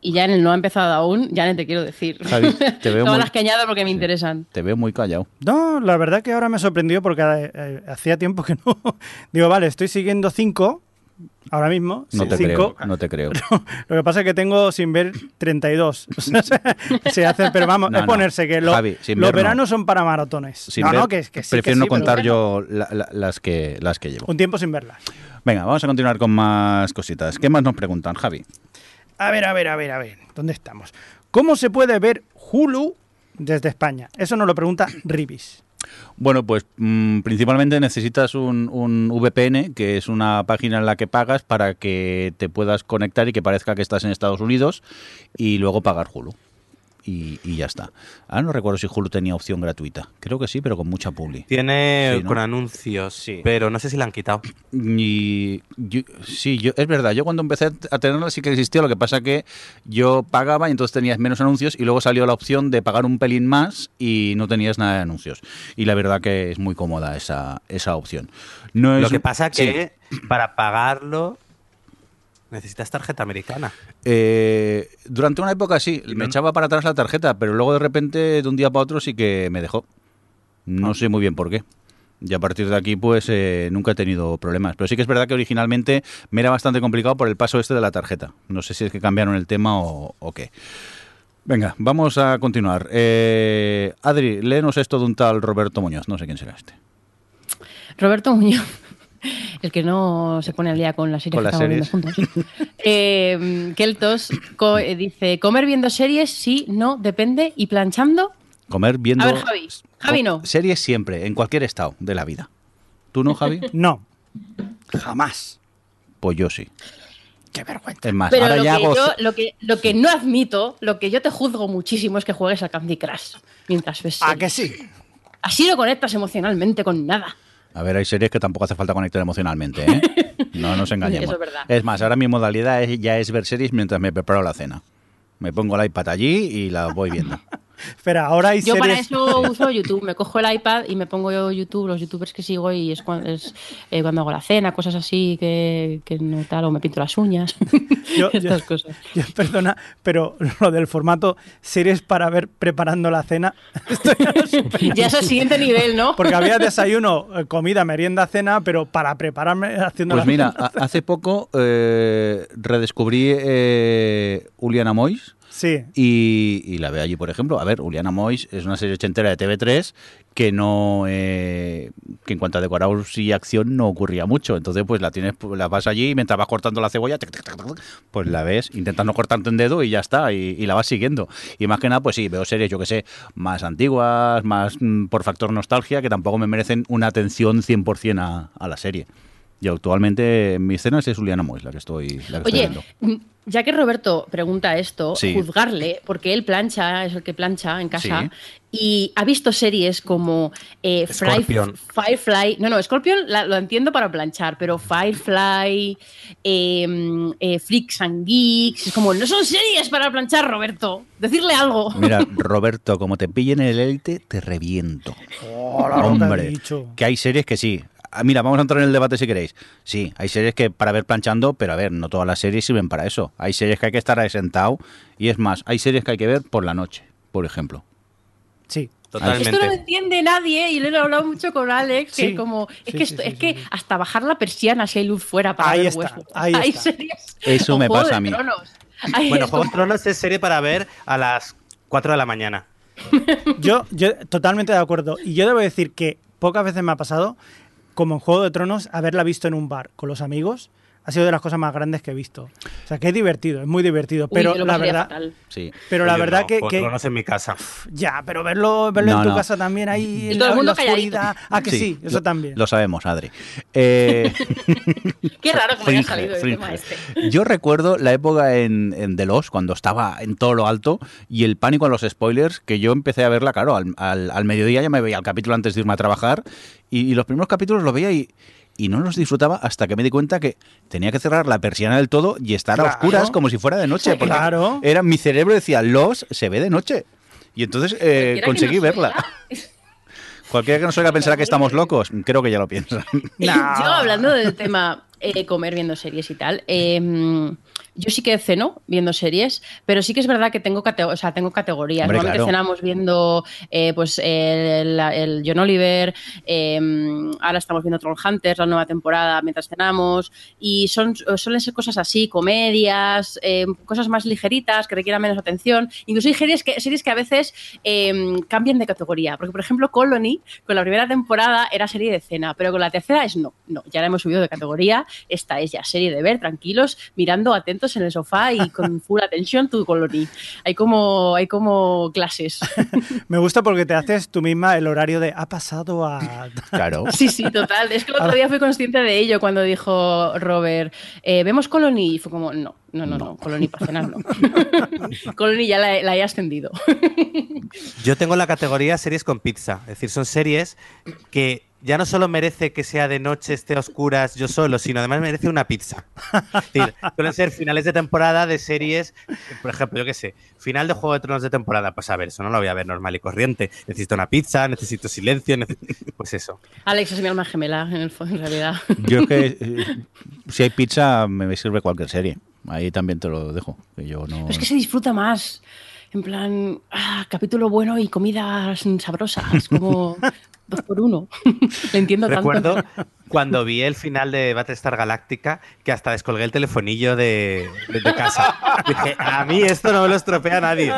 Y ya en el no ha empezado aún, ya no te quiero decir. Javi, te veo Todas muy- las que añado porque me interesan. Te veo muy callado. No, la verdad que ahora me sorprendió porque eh, hacía tiempo que no. Digo, vale, estoy siguiendo cinco, Ahora mismo, No sí, te cinco. creo, no te creo. Lo que pasa es que tengo sin ver 32. O sea, se hace, pero vamos, No, es ponerse que lo- Javi, sin los ver no. veranos son para maratones. Sin no, ver, no, que, que sí, que prefiero no contar yo la- la- las, que, las que llevo. Un tiempo sin verlas. Venga, vamos a continuar con más cositas. ¿Qué más nos preguntan, Javi? A ver, a ver, a ver, a ver. ¿Dónde estamos? ¿Cómo se puede ver Hulu desde España? Eso nos lo pregunta Ribis. Bueno, pues mm, principalmente necesitas un, un VPN, que es una página en la que pagas para que te puedas conectar y que parezca que estás en Estados Unidos y luego pagar Hulu. Y, y ya está. Ahora no recuerdo si Hulu tenía opción gratuita. Creo que sí, pero con mucha publi. Tiene Sí, ¿no? con anuncios, Sí. pero no sé si la han quitado. Y yo- sí, yo, es verdad. Yo cuando empecé a tenerla sí que existía. Lo que pasa que yo pagaba y entonces tenías menos anuncios y luego salió la opción de pagar un pelín más y no tenías nada de anuncios. Y la verdad que es muy cómoda esa, esa opción. No Lo es que un- pasa sí. que para pagarlo necesitas tarjeta americana. Eh, durante una época sí, me echaba para atrás la tarjeta, pero luego de repente, de un día para otro, sí que me dejó. No Ah. sé muy bien por qué. Y a partir de aquí, pues eh, nunca he tenido problemas. Pero sí que es verdad que originalmente me era bastante complicado por el paso este de la tarjeta. No sé si es que cambiaron el tema o, o qué. Venga, vamos a continuar. Eh, Adri, léenos esto de un tal Roberto Muñoz. No sé quién será este. Roberto Muñoz, el que no se pone al día con las series Con que las estamos viendo juntos. Eh, Keltos co- eh, dice, ¿comer viendo series? Sí, no, depende. ¿Y planchando? Comer viendo... A ver, Javi. Javi no. Series siempre, en cualquier estado de la vida. ¿Tú no, Javi? No. Jamás. Pues yo sí. Qué vergüenza. Es más, Pero ahora lo ya que, hago... yo, lo, que, lo que no admito, lo que yo te juzgo muchísimo es que juegues al Candy Crush mientras ves ¿A series. que sí? Así no conectas emocionalmente con nada. A ver, hay series que tampoco hace falta conectar emocionalmente, ¿eh? No nos engañemos. Eso es verdad. más, ahora mi modalidad es- ya es ver series mientras me preparo la cena. Me pongo el iPad allí y la voy viendo. Espera, ahora hay Yo para eso uso YouTube. Me cojo el iPad y me pongo yo YouTube, los youtubers que sigo y es cuando, es, eh, cuando hago la cena, cosas así que, que no tal, o me pinto las uñas. Yo- Estas yo- cosas. Yo, perdona, pero lo del formato series para ver preparando la cena, esto ya es el siguiente nivel, ¿no? porque había desayuno, eh, comida, merienda, cena, pero para prepararme haciendo Pues la mira, hace poco eh, redescubrí eh, Juliana Mois Sí, y, la veo allí, por ejemplo. A ver, Juliana Mois es una serie ochentera de TV3 que no eh, que en cuanto a decorados y acción no ocurría mucho. Entonces, pues la tienes, pues, la vas allí y mientras vas cortando la cebolla, pues la ves, intentas no cortarte un dedo y ya está, y, y la vas siguiendo. Y más que nada, pues sí, veo series, yo que sé, más antiguas, más mm, por factor nostalgia, que tampoco me merecen una atención 100% a, a la serie. Y actualmente en mis cenas es Juliana Mois la que estoy, la que Oye, viendo. mm, ya que Roberto pregunta esto, Sí. juzgarle, porque él plancha, es el que plancha en casa, Sí. y ha visto series como eh, Fry- Scorpion. Firefly. No, no, Scorpion la- lo entiendo para planchar, pero Firefly, eh, eh, Freaks and Geeks, es como, no son series para planchar, Roberto. Decirle algo. Mira, Roberto, como te pillen en el élite, te reviento. He Hombre, dicho. que hay series que sí. Ah, Mira, vamos a entrar en el debate si queréis. Sí, hay series que para ver planchando, pero a ver, no todas las series sirven para eso. Hay series que hay que estar ahí sentado y es más, hay series que hay que ver por la noche, por ejemplo. Sí. Totalmente. Esto no lo entiende nadie y lo he hablado mucho con Alex, Sí, que como es sí, que, esto- sí, es sí, que hasta bajar la persiana si hay luz fuera para Ahí ver está, Westworld. ahí hay está. series. Eso o me Juego pasa a mí. Bueno, Juego de como- Tronos es serie para ver a las 4 de la mañana. Yo, yo totalmente de acuerdo. Y yo debo decir que pocas veces me ha pasado, como en Juego de Tronos, haberla visto en un bar con los amigos. Ha sido de las cosas más grandes que he visto. O sea, que es divertido, es muy divertido. Pero la verdad. Sí. pero la verdad no, que, de que- en mi casa. ya, pero verlo, verlo No, en tu no. casa también ahí Y en todo el mundo oscuridad. Ah, que sí, eso lo- también. Lo sabemos, Adri. Eh, Qué raro que me haya salido el tema este. Yo recuerdo la época en, en The Lost, cuando estaba en todo lo alto, y el pánico a los spoilers, que yo empecé a verla, claro, al, al- al mediodía ya me veía el capítulo antes de irme a trabajar, y, y los primeros capítulos los veía y, y no los disfrutaba hasta que me di cuenta que tenía que cerrar la persiana del todo y estar a oscuras como si fuera de noche. Porque Claro. era, mi cerebro decía, Lost se ve de noche. Y entonces eh, conseguí verla. Cualquiera que nos oiga pensará que estamos locos, creo que ya lo piensan. No. Yo hablando del tema eh, comer viendo series y tal, eh, yo sí que ceno viendo series, pero sí que es verdad que tengo, cate- o sea, tengo categorías. Hombre, Normalmente claro. cenamos viendo eh, pues el, el John Oliver, eh, ahora estamos viendo Trollhunters, la nueva temporada, mientras cenamos, y son, suelen ser cosas así, comedias, eh, cosas más ligeritas, que requieran menos atención. Incluso hay series que, series que a veces eh, cambian de categoría, porque por ejemplo Colony, con la primera temporada era serie de cena, pero con la tercera es no, no, ya la hemos subido de categoría, esta es ya serie de ver, tranquilos, mirando atentos en el sofá y con full attention to Colony. Hay como, hay como clases. Me gusta porque te haces tú misma el horario de ha pasado a... Claro. Sí, sí, total. Es que el otro día fui consciente de ello cuando dijo Robert, eh, ¿vemos Colony? Y fue como, no, no, no, no, Colony para cenar no. Colony ya la, la he ascendido. Yo tengo la categoría series con pizza. Es decir, son series que ya no solo merece que sea de noche, esté a oscuras, yo solo, sino además merece una pizza. Es decir, suelen ser finales de temporada de series, por ejemplo, yo qué sé, final de Juego de Tronos de temporada. Pues a ver, eso no lo voy a ver normal y corriente. Necesito una pizza, necesito silencio, nece- pues eso. Alex es mi alma gemela, en, el, fo- en realidad. Yo es que eh, si hay pizza me sirve cualquier serie. Ahí también te lo dejo. Que yo no. Pero es que se disfruta más. En plan, ah, capítulo bueno y comidas sabrosas, como dos por uno. Lo entiendo Recuerdo tanto. cuando vi el final de Battlestar Galactica que hasta descolgué el telefonillo de, de- de casa. Dije, a mí esto no me lo estropea nadie.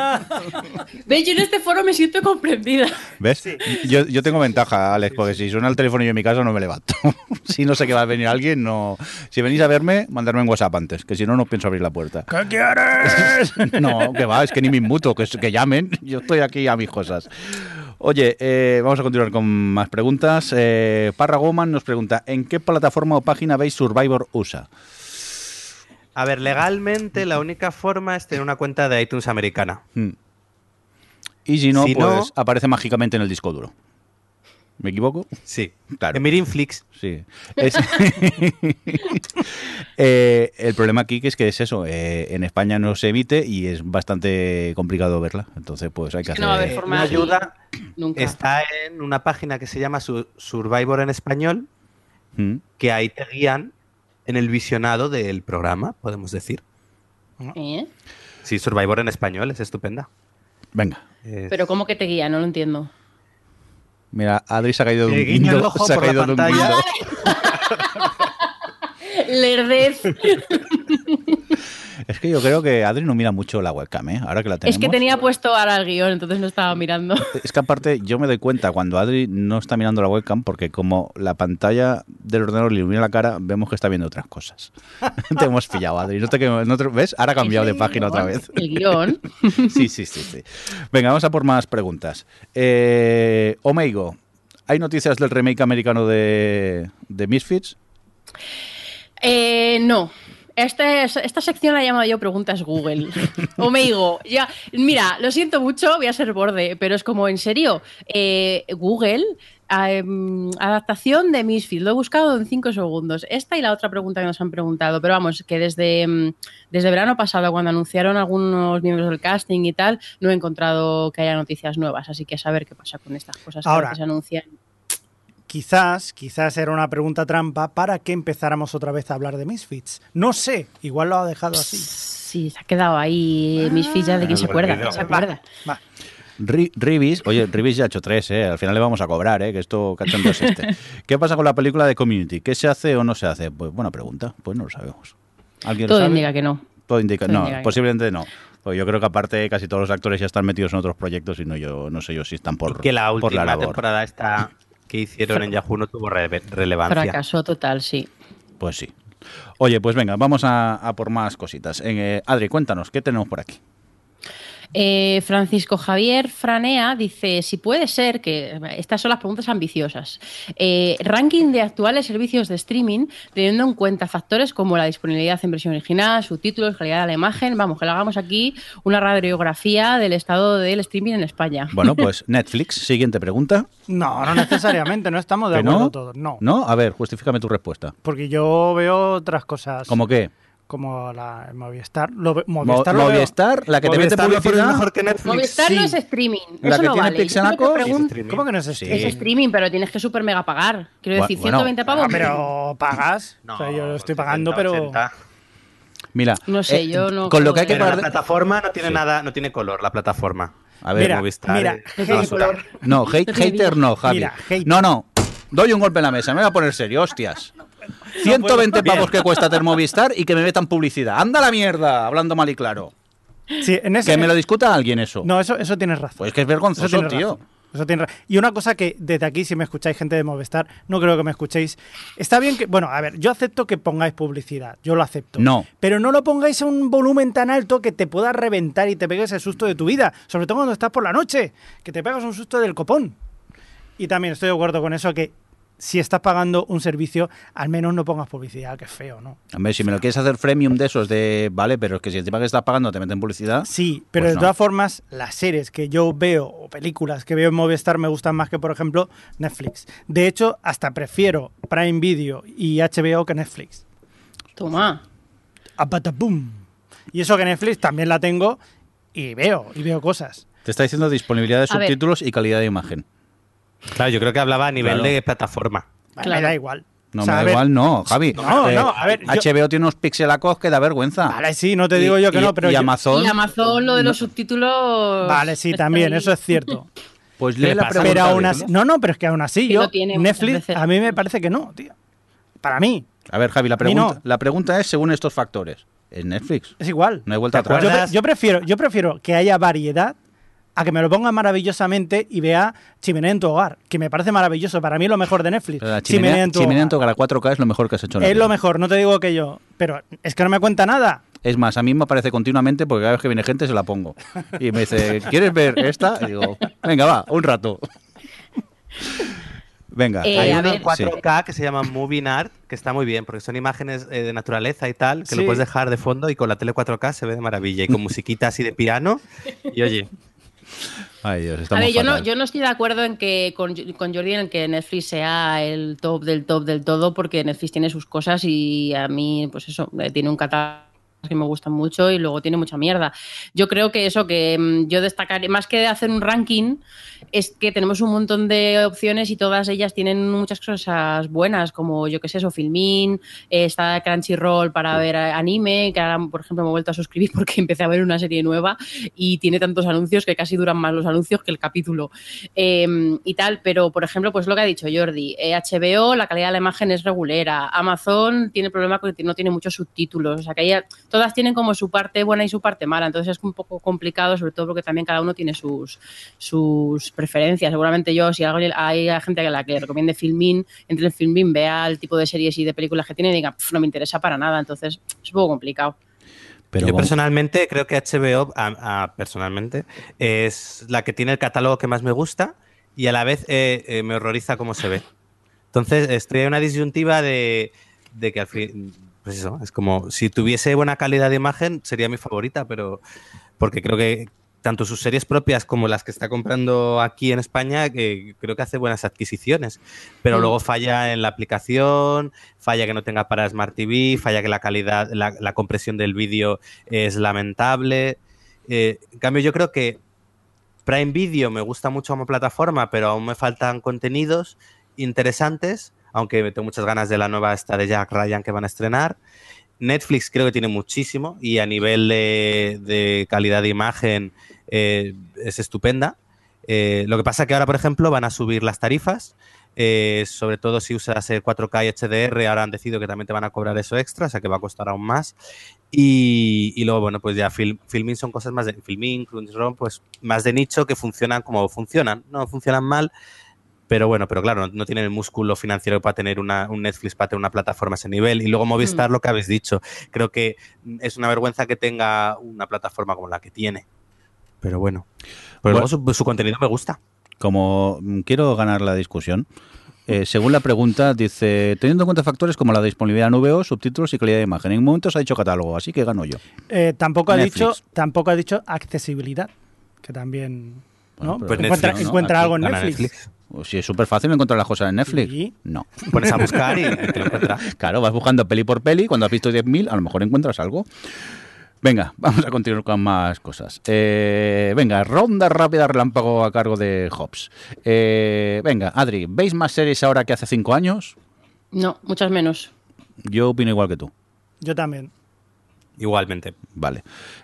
¿Ves? Yo en este foro me siento comprendida. ¿Ves? Yo, yo tengo ventaja, Alex, porque si suena el teléfono yo en mi casa no me levanto. si no sé que va a venir alguien, no. Si venís a verme, mandarme en WhatsApp antes, que si no, no pienso abrir la puerta. ¿Qué quieres? No, que va, es que ni me inmuto, que, que llamen. Yo estoy aquí a mis cosas. Oye, eh, vamos a continuar con más preguntas. Eh, Parra Goman nos pregunta: ¿En qué plataforma o página veis Survivor USA? A ver, legalmente la única forma es tener una cuenta de iTunes americana. Hmm. Y si no, Si pues no- aparece mágicamente en el disco duro. ¿Me equivoco? Sí. Claro. En Mirinflix. Sí. Es- Eh, el problema aquí que es que es eso, eh, en España no se emite y es bastante complicado verla. Entonces, pues hay que hacer. no va a haber forma una así. ayuda Nunca. está en una página que se llama Su- Survivor en español, Mm. que ahí te guían en el visionado del programa, podemos decir. ¿Eh? Sí, Survivor en español, es estupenda. Venga. Es- Pero ¿cómo que te guía? No lo entiendo. Mira, Adri se ha caído de un el guindo. ojo Se ha caído de un guindo. Lerdez. Es que yo creo que Adri no mira mucho la webcam, ¿eh? Ahora que la tenemos. Es que tenía puesto ahora el guion, entonces no estaba mirando. Es que aparte yo me doy cuenta cuando Adri no está mirando la webcam porque como la pantalla del ordenador le ilumina la cara, vemos que está viendo otras cosas. te hemos pillado, Adri. No te, no te- ¿Ves? Ahora ha cambiado de página otra vez. El guion. Sí, sí, sí, sí. Venga, vamos a por más preguntas. Eh, Omeigo, ¿hay noticias del remake americano de, de Misfits? Eh, no. Esta, es- esta sección la he llamado yo Preguntas Google. Omeigo, ya. Mira, lo siento mucho, voy a ser borde, pero es como, en serio, eh, Google, em, adaptación de Misfit, lo he buscado en cinco segundos. Esta y la otra pregunta que nos han preguntado, pero vamos, que desde, em, desde verano pasado, cuando anunciaron algunos miembros del casting y tal, no he encontrado que haya noticias nuevas, así que a saber qué pasa con estas cosas que Ahora. veces se anuncian. Quizás, quizás era una pregunta trampa para que empezáramos otra vez a hablar de Misfits. No sé, igual lo ha dejado así. Sí, se ha quedado ahí Misfit ya de quién se acuerda. ¿Se acuerda? Va. Ri- Ribis, oye, Ribis ya ha hecho tres, ¿eh? Al final le vamos a cobrar, ¿eh? Que esto cachondo es este. ¿Qué pasa con la película de Community? ¿Qué se hace o no se hace? Pues buena pregunta, pues no lo sabemos. ¿Alguien lo Todo sabe? indica que no. Todo indica, todo no, indica que no. posiblemente no. Pues yo creo que aparte casi todos los actores ya están metidos en otros proyectos y no yo no sé yo si están por, que la por última la labor. temporada esta que hicieron en Yahoo no tuvo rele- relevancia. Fracaso total, sí. Pues sí. Oye, pues venga, vamos a, a por más cositas. Eh, Adri, cuéntanos, ¿qué tenemos por aquí? Eh, Francisco Javier Franea dice, si puede ser que, estas son las preguntas ambiciosas, Eh, ranking de actuales servicios de streaming, teniendo en cuenta factores como la disponibilidad en versión original, subtítulos, calidad de la imagen, vamos, que le hagamos aquí una radiografía del estado del streaming en España. Bueno, pues Netflix, siguiente pregunta. No, no necesariamente, no estamos de ¿Que acuerdo no? todos. No, ¿No? A ver, justifícame tu respuesta. porque yo veo otras cosas. ¿Cómo qué? Como la Movistar. Lo ve- Mo- Movistar, lo. Movistar, la que te mete Movistar lo pone publicidad. mejor que Netflix. Movistar no sí. es streaming, La eso que no tiene vale. Pixanaco, pregunto-. ¿Cómo que no es Sí. streaming? es streaming, pero tienes que super mega pagar. Quiero decir, bueno. 120 pavos. Ah, pero pagas. No, o sea, yo lo estoy 70, pagando, pero. 80. Mira, No sé, eh, yo no Con lo que hay que Pero la plataforma no tiene Sí. nada, no tiene color, la plataforma. A ver, Mira, Movistar, mira, eh, No no. No, hate- No hater no, Javi. Mira, hate- No, no. Doy un golpe en la mesa, me voy a poner serio, hostias. 120 pavos que cuesta Termovistar y que me metan publicidad. ¡Anda la mierda! Hablando mal y claro. Sí, en ese- Que me lo discuta alguien eso. No, eso, eso tienes razón. Pues que es vergonzoso, tío. razón. Eso tiene ra- Y una cosa que desde aquí, si me escucháis gente de Movistar, no creo que me escuchéis. Está bien que, bueno, a ver, yo acepto que pongáis publicidad, yo lo acepto. No. Pero no lo pongáis a un volumen tan alto que te pueda reventar y te pegues el susto de tu vida. Sobre todo cuando estás por la noche, que te pegas un susto del copón. Y también estoy de acuerdo con eso que si estás pagando un servicio, al menos no pongas publicidad, que es feo, ¿no? Hombre, si me lo quieres hacer freemium de esos de. Vale, pero es que si encima que estás pagando te meten publicidad. Sí, pero Pues de no. todas formas, las series que yo veo o películas que veo en Movistar me gustan más que, por ejemplo, Netflix. De hecho, hasta prefiero Prime Video y HBO que Netflix. Toma. Apatapum. Y eso que Netflix también la tengo y veo, y veo cosas. Te está diciendo disponibilidad de subtítulos y calidad de imagen. Claro, yo creo que hablaba a nivel Claro. de plataforma. Vale, Claro. Me da igual. No, O sea, me da ver, igual, no, Javi. No, no, a ver, yo- HBO tiene unos pixelacos que da vergüenza. Vale, sí, no te digo yo que Y- no, pero y yo- Amazon. Y Amazon, lo de los subtítulos. Vale, sí, también, ahí. eso es cierto. Pues ¿Qué lee le la pasa? pregunta. Pero aún así, no, no, pero es que aún así yo, Netflix, a mí me parece que no, tío. Para mí, A ver, Javi, la pregunta, no. la pregunta es según estos factores. ¿Es Netflix? es igual. No hay vuelta ¿Te atrás. Yo, yo prefiero, yo prefiero que haya variedad a que me lo pongan maravillosamente y vea Chimenea en tu hogar, que me parece maravilloso. Para mí es lo mejor de Netflix. Chimenea, chimenea, en tu chimenea en hogar. tu hogar a 4K es lo mejor que has hecho en la Es vida. lo mejor, no te digo que yo. Pero es que no me cuenta nada. Es más, a mí me aparece continuamente porque cada vez que viene gente se la pongo. Y me dice, ¿quieres ver esta? Y digo, venga, va, un rato. Venga. Eh, Hay uno en 4K que se llama Moving Art, que está muy bien, porque son imágenes eh, de naturaleza y tal, que Sí. lo puedes dejar de fondo y con la tele 4K se ve de maravilla. Y con musiquita así de piano. Y oye, Ay, Dios, A estamos ver, yo no, yo no estoy de acuerdo en que con, con Jordi en que Netflix sea el top del top del todo, porque Netflix tiene sus cosas y a mí, pues eso, eh, tiene un catálogo que me gustan mucho y luego tiene mucha mierda. Yo creo que eso, que mm, yo destacaré, más que hacer un ranking, es que tenemos un montón de opciones y todas ellas tienen muchas cosas buenas, como yo que sé, eso, Filmin, eh, está Crunchyroll para ver eh, anime, que ahora, por ejemplo, me he vuelto a suscribir porque empecé a ver una serie nueva y tiene tantos anuncios que casi duran más los anuncios que el capítulo. Eh, y tal, pero por ejemplo, pues lo que ha dicho Jordi, eh, HBO, la calidad de la imagen es regulera, Amazon tiene problema porque no tiene muchos subtítulos, o sea que todas tienen como su parte buena y su parte mala, entonces es un poco complicado, sobre todo porque también cada uno tiene sus, sus preferencias. Seguramente yo, si alguien- hay gente a la que le recomiende Filmin, entre en Filmin, vea el tipo de series y de películas que tiene y diga, "Pf, no me interesa para nada, entonces es un poco complicado. Pero yo personalmente creo que HBO, a- a- personalmente, es la que tiene el catálogo que más me gusta y a la vez eh, eh, me horroriza cómo se ve. Entonces estoy en una disyuntiva de, de que al fin, pues eso, es como si tuviese buena calidad de imagen sería mi favorita, pero porque creo que tanto sus series propias como las que está comprando aquí en España, que creo que hace buenas adquisiciones, pero Mm. luego falla en la aplicación, falla que no tenga para Smart TV, falla que la calidad, la, la compresión del vídeo es lamentable. Eh, en cambio, yo creo que Prime Video me gusta mucho como plataforma, pero aún me faltan contenidos interesantes, aunque tengo muchas ganas de la nueva esta de Jack Ryan que van a estrenar. Netflix creo que tiene muchísimo y a nivel de, calidad de imagen eh, es estupenda. Eh, lo que pasa que ahora, por ejemplo, van a subir las tarifas, eh, sobre todo si usas el 4K y HDR, ahora han decidido que también te van a cobrar eso extra, o sea que va a costar aún más. Y, y luego, bueno, pues ya Film, Filmin son cosas más de Filmin, Crunchyroll, pues más de nicho que funcionan como funcionan, no funcionan mal, pero bueno, pero claro, no, no tienen el músculo financiero para tener una, un Netflix, para tener una plataforma a ese nivel. Y luego Movistar, Mm. lo que habéis dicho, creo que es una vergüenza que tenga una plataforma como la que tiene. Pero bueno, pero Bueno. luego su, su contenido me gusta. Como mm, quiero ganar la discusión, eh, según la pregunta, dice, teniendo en cuenta factores como la disponibilidad en VO, subtítulos y calidad de imagen. En momentos ha dicho catálogo, así que gano yo. Eh, tampoco ha Netflix. dicho, tampoco ha dicho accesibilidad, que también ¿no? Bueno, pero encuentra, Netflix, ¿no? encuentra algo en Netflix. O Si es súper fácil encontrar las cosas en Netflix. Sí. No. Pones a buscar y, y te lo encuentras. Claro, vas buscando peli por peli, cuando has visto 10.000, a lo mejor encuentras algo. Venga, vamos a continuar con más cosas. Eh, venga, ronda rápida relámpago a cargo de Hobbs. Eh, venga, Adri, ¿veis más series ahora que hace cinco años? No, muchas menos. Yo opino igual que tú. Yo también. Igualmente. Vale.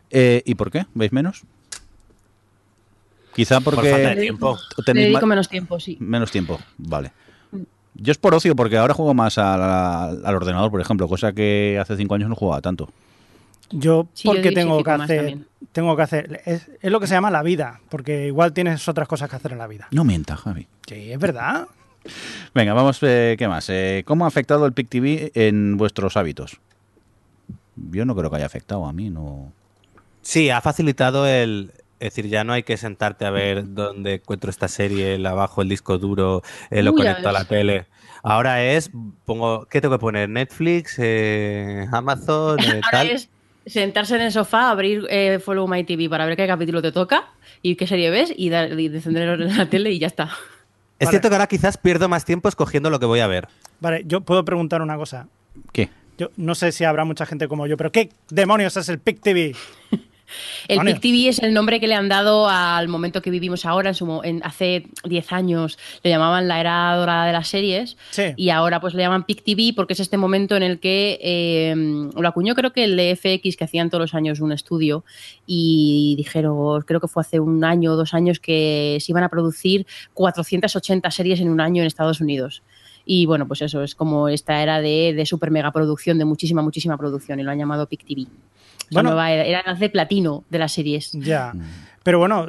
Eh, ¿Y por qué? ¿Veis menos? Quizá porque... Por falta de tiempo. Tenéis dedico menos tiempo, sí. Menos tiempo, vale. Yo es por ocio, porque ahora juego más al, al ordenador, por ejemplo, cosa que hace cinco años no jugaba tanto. Yo Sí, yo porque tengo que hacer, tengo que hacer, es, es lo que se llama la vida, porque igual tienes otras cosas que hacer en la vida. No mienta, Javi. Sí, es verdad. Venga, vamos, eh, ¿qué más? Eh, ¿Cómo ha afectado el PIC TV en vuestros hábitos? Yo no creo que haya afectado a mí, no. Sí, ha facilitado el. Es decir, ya no hay que sentarte a ver dónde encuentro esta serie, la bajo el disco duro, eh, lo Uy, conecto a la tele. Ahora es, pongo, ¿qué tengo que poner? Netflix, eh, Amazon, eh, Ahora tal. es sentarse en el sofá, abrir eh, Follow My TV para ver qué capítulo te toca y qué serie ves y, dar, y encender la tele y ya está. Es Vale. cierto que ahora quizás pierdo más tiempo escogiendo lo que voy a ver. Vale, yo puedo preguntar una cosa. ¿Qué? Yo no sé si habrá mucha gente como yo, pero ¿qué demonios es el PIC TV? El Demonios. PIC TV es el nombre que le han dado al momento que vivimos ahora. En su, en- hace 10 años le llamaban la era dorada de las series Sí. y ahora pues le llaman PIC TV porque es este momento en el que eh, lo acuñó creo que el de FX que hacían todos los años un estudio y dijeron, creo que fue hace un año o dos años que se iban a producir 480 series en un año en Estados Unidos. Y bueno, pues eso es como esta era de, de super mega producción, de muchísima, muchísima producción y lo han llamado PIC TV. Bueno. Bueno, nueva era, era la de platino de las series. Ya. Pero bueno,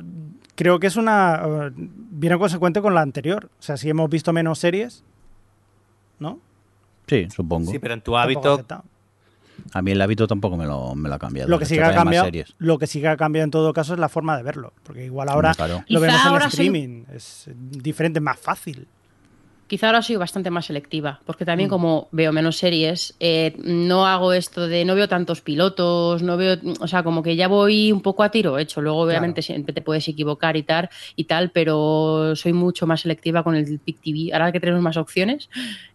creo que es una. eh, viene consecuente con la anterior. O sea, si hemos visto menos series, ¿no? Sí, supongo. Sí, pero en tu hábito. A mí el hábito tampoco me lo, me lo ha cambiado. Lo que sí que ha cambiado, lo que sí que ha cambiado en todo caso es la forma de verlo. Porque igual ahora Claro. lo Quizá vemos en ahora soy- streaming. Es diferente, más fácil. Quizá ahora soy bastante más selectiva, porque también Mm. como veo menos series, eh, no hago esto de, no veo tantos pilotos, no veo, o sea, como que ya voy un poco a tiro hecho. Luego obviamente Claro. siempre te puedes equivocar y tal, y tal, pero soy mucho más selectiva con el PIC TV. Ahora que tenemos más opciones,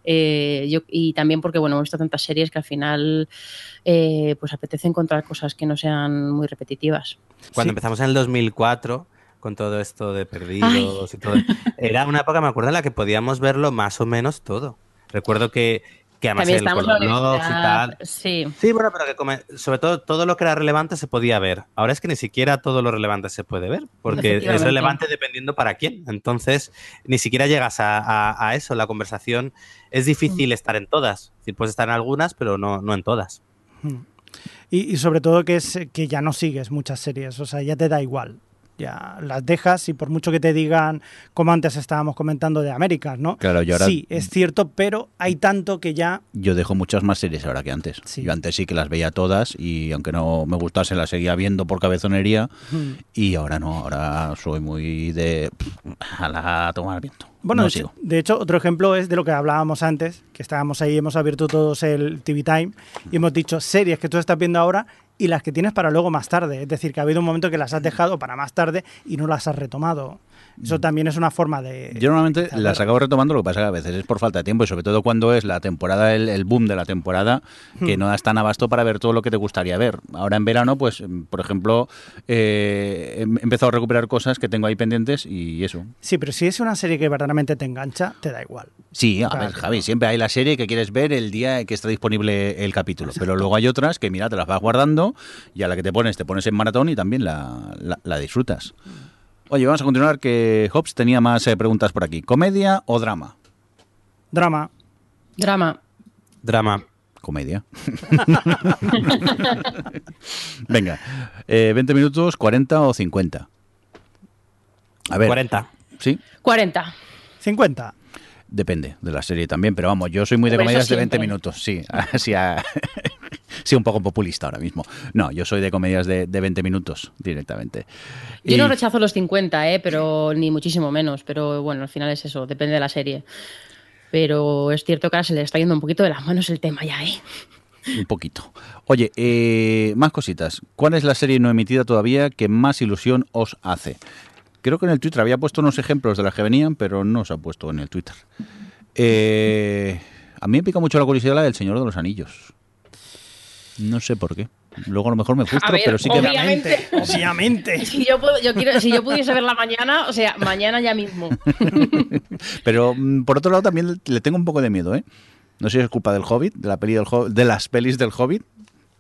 eh, yo, y también porque, bueno, he visto tantas series que al final, eh, pues apetece encontrar cosas que no sean muy repetitivas. cuando Sí. empezamos en el 2004, con todo esto de perdidos y todo, era una época, me acuerdo, en la que podíamos verlo más o menos todo. Recuerdo que, que además También el Color Blogs y universidad, tal. Sí. Sí, bueno, pero que come- sobre todo todo lo que era relevante se podía ver. Ahora es que ni siquiera todo lo relevante se puede ver, porque es relevante dependiendo para quién. Entonces, ni siquiera llegas a, a- a eso. La conversación es Mm. difícil estar en todas. Es decir, puedes estar en algunas, pero no, no en todas. Mm. Y, y sobre todo que es que ya no sigues muchas series, o sea, ya te da igual. Ya las dejas y por mucho que te digan, como antes estábamos comentando de Américas, ¿no? Claro, yo ahora- Sí, es cierto, pero hay tanto que ya... Yo dejo muchas más series ahora que antes. Sí. Yo antes sí que las veía todas y aunque no me gustase las seguía viendo por cabezonería Mm. y ahora no, ahora soy muy de a la tomar viento. Bueno, no de, hecho, de hecho, otro ejemplo es de lo que hablábamos antes, que estábamos ahí, hemos abierto todos el TV Time y hemos dicho series que tú estás viendo ahora y las que tienes para luego más tarde. Es decir, que ha habido un momento que las has dejado para más tarde y no las has retomado. Eso también es una forma de... Yo normalmente de las acabo retomando, lo que pasa que a veces es por falta de tiempo y sobre todo cuando es la temporada, el, el boom de la temporada, que Hmm. no das tan abasto para ver todo lo que te gustaría ver. Ahora en verano, pues, em, por ejemplo, eh, he empezado a recuperar cosas que tengo ahí pendientes y eso. Sí, pero si es una serie que verdaderamente te engancha, te da igual. Sí, a Claro. ver, Javi, siempre hay la serie que quieres ver el día que está disponible el capítulo, pero luego hay otras que, mira, te las vas guardando y a la que te pones, te pones en maratón y también la, la- la disfrutas. Oye, vamos a continuar, que Hobbs tenía más eh, preguntas por aquí. ¿Comedia o drama? Drama. Drama. Drama. Comedia. Venga, eh, 20 minutos, 40 o 50. A ver, 40. sí, 40. 50. depende de la serie también, pero vamos, yo soy muy de eso comedias de 20 siempre. minutos, sí, así a- sí, un poco populista ahora mismo. No, yo soy de comedias de, de 20 minutos directamente. Yo Y- no rechazo los 50, ¿eh? pero ni muchísimo menos. Pero bueno, al final es eso, depende de la serie. Pero es cierto que ahora se le está yendo un poquito de las manos el tema ya, ¿eh? Un poquito. Oye, eh, más cositas. ¿Cuál es la serie no emitida todavía que más ilusión os hace? Creo que en el Twitter había puesto unos ejemplos de las que venían, pero no se ha puesto en el Twitter. Eh, a mí me pica mucho la curiosidad la del Señor de los Anillos. No sé por qué. Luego a lo mejor me frustro, ver, pero sí que... obviamente. Obviamente. Si yo, puedo- yo quiero, si yo pudiese verla mañana, o sea, mañana ya mismo. Pero mm, por otro lado también le tengo un poco de miedo, ¿eh? No sé si es culpa del Hobbit, de la peli del Ho- de las pelis del Hobbit,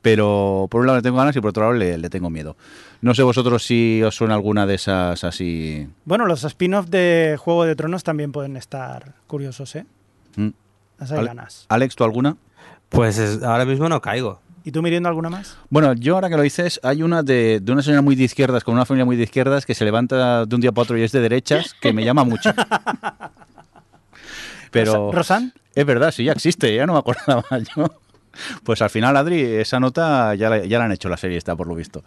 pero por un lado le tengo ganas y por otro lado le, le tengo miedo. No sé vosotros si os suena alguna de esas así. Bueno, los spin-offs de Juego de Tronos también pueden estar curiosos, ¿eh? Mm. Las hay Ale- ganas. Alex, ¿tú alguna? Pues es- ahora mismo no caigo. ¿Y tú mirando alguna más? Bueno, yo ahora que lo dices, hay una de, de una señora muy de izquierdas, con una familia muy de izquierdas, que se levanta de un día para otro y es de derechas, que me llama mucho. Pero ¿Rosan? es verdad, sí, ya existe, ya no me acordaba yo. Pues al final, Adri, esa nota ya la, ya la han hecho la serie, está por lo visto.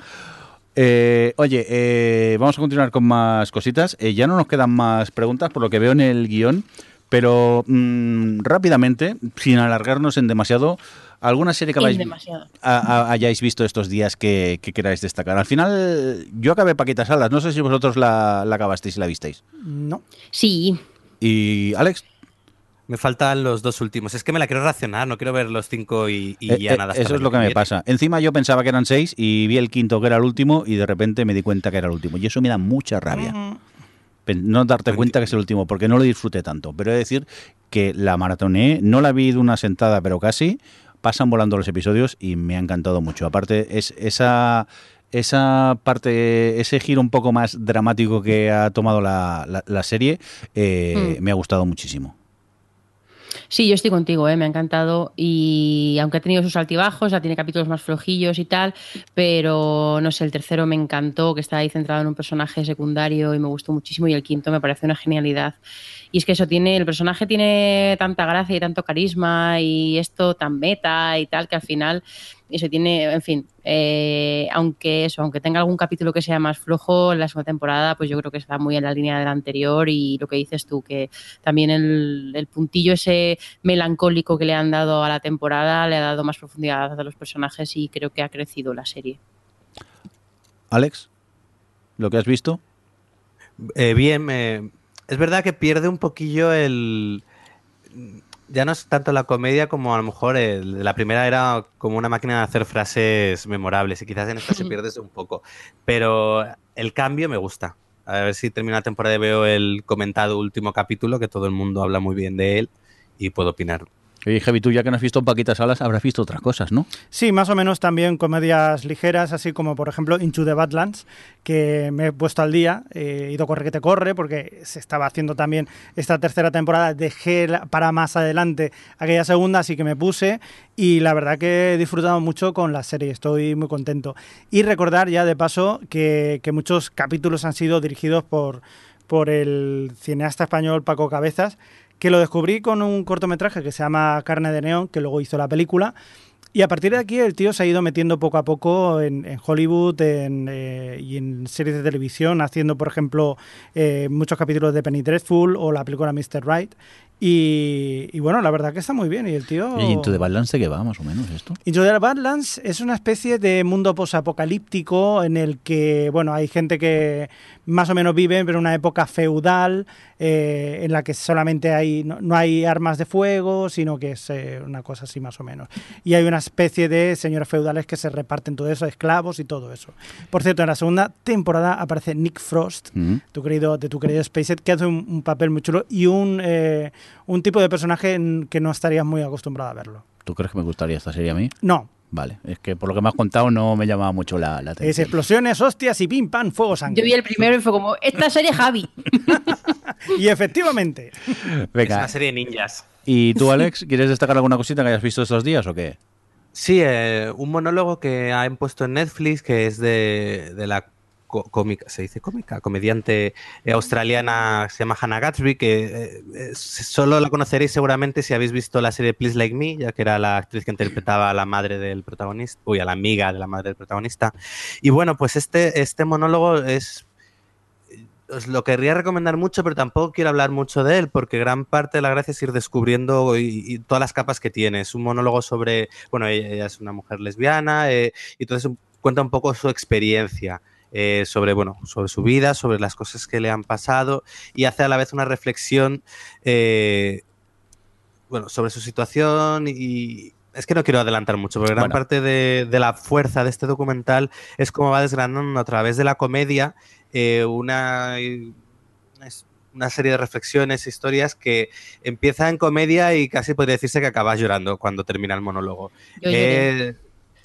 Eh, oye, eh, vamos a continuar con más cositas. Eh, ya no nos quedan más preguntas por lo que veo en el guion, pero mm, rápidamente, sin alargarnos en demasiado, ¿alguna serie que habéis, demasiado. a- a- hayáis visto estos días que, que queráis destacar? Al final, yo acabé Paquita Salas, no sé si vosotros la, la acabasteis y la visteis. No. Sí, Y Alex, Me faltan los dos últimos. Es que me la quiero racionar, no quiero ver los cinco y, y Eh, ya eh, nada. Eso es lo que me viene. pasa. Encima yo pensaba que eran seis y vi el quinto que era el último y de repente me di cuenta que era el último. Y eso me da mucha rabia. No darte cuenta que es el último, porque no lo disfruté tanto. Pero he de decir que la maratoné, no la vi de una sentada, pero casi. Pasan volando los episodios y me ha encantado mucho. Aparte, es esa, esa parte, ese giro un poco más dramático que ha tomado la, la- la serie, eh, Mm. me ha gustado muchísimo. Sí, yo estoy contigo, ¿eh? me ha encantado y aunque ha tenido sus altibajos, sea, tiene capítulos más flojillos y tal, pero no sé, el tercero me encantó, que está ahí centrado en un personaje secundario y me gustó muchísimo y el quinto me parece una genialidad. Y es que eso tiene, el personaje tiene tanta gracia y tanto carisma y esto tan meta y tal, que al final eso tiene, en fin, eh, aunque eso, aunque tenga algún capítulo que sea más flojo, la segunda temporada, pues yo creo que está muy en la línea de la anterior y lo que dices tú, que también el, el puntillo ese melancólico que le han dado a la temporada le ha dado más profundidad a los personajes y creo que ha crecido la serie. Alex, ¿lo que has visto? Eh, bien, me- es verdad que pierde un poquillo el... Ya no es tanto la comedia como a lo mejor el- la primera era como una máquina de hacer frases memorables y quizás en esta se pierde eso un poco. Pero el cambio me gusta. A ver si termina la temporada y veo el comentado último capítulo, que todo el mundo habla muy bien de él y puedo opinar. Oye, Javi, tú ya que no has visto Paquita Salas, habrás visto otras cosas, ¿no? Sí, más o menos también comedias ligeras, así como por ejemplo Into the Badlands, que me he puesto al día, eh, he ido corre que te corre, porque se estaba haciendo también esta tercera temporada, dejé para más adelante aquella segunda, así que me puse y la verdad que he disfrutado mucho con la serie, estoy muy contento. Y recordar ya de paso que, que muchos capítulos han sido dirigidos por, por el cineasta español Paco Cabezas, que lo descubrí con un cortometraje que se llama Carne de Neón, que luego hizo la película. Y a partir de aquí el tío se ha ido metiendo poco a poco en, en Hollywood en, eh, y en series de televisión, haciendo, por ejemplo, eh, muchos capítulos de Penny Dreadful o la película Mr. Right. Y, y bueno, la verdad que está muy bien. Y el tío... ¿Y Into the Badlands de qué va, más o menos, esto? Into the Badlands es una especie de mundo posapocalíptico en el que, bueno, hay gente que más o menos vive en una época feudal eh, en la que solamente hay, no, no hay armas de fuego, sino que es eh, una cosa así más o menos. Y hay una especie de señores feudales que se reparten todo eso, esclavos y todo eso. Por cierto, en la segunda temporada aparece Nick Frost, Mm. tu querido, de tu querido Spacet, que hace un, un papel muy chulo y un, eh, un tipo de personaje en que no estarías muy acostumbrado a verlo. ¿Tú crees que me gustaría esta serie a mí? No, Vale, es que por lo que me has contado no me llamaba mucho la, la Es atención. explosiones, hostias y pim, pam, fuego, Yo sangre. vi el primero y fue como, esta serie Javi. Y efectivamente. Es una serie de ninjas. ¿y tú, Alex, quieres destacar alguna cosita que hayas visto estos días o qué? Sí, eh, un monólogo que han puesto en Netflix que es de, de la cómica, se dice cómica, comediante eh, australiana, se llama Hannah Gatsby, que eh, eh, solo la conoceréis seguramente si habéis visto la serie Please Like Me, ya que era la actriz que interpretaba a la madre del protagonista, uy, a la amiga de la madre del protagonista. Y bueno, pues este, este monólogo es os lo querría recomendar mucho, pero tampoco quiero hablar mucho de él, porque gran parte de la gracia es ir descubriendo y, y todas las capas que tiene. Es un monólogo sobre, bueno, ella, ella es una mujer lesbiana, eh, y entonces cuenta un poco su experiencia. Eh, sobre bueno sobre su vida sobre las cosas que le han pasado y hace a la vez una reflexión eh, bueno sobre su situación y es que no quiero adelantar mucho porque gran Bueno. parte de, de la fuerza de este documental es cómo va desgranando a través de la comedia eh, una, una serie de reflexiones, historias que empieza en comedia y casi podría decirse que acabas llorando cuando termina el monólogo. Yo. Eh,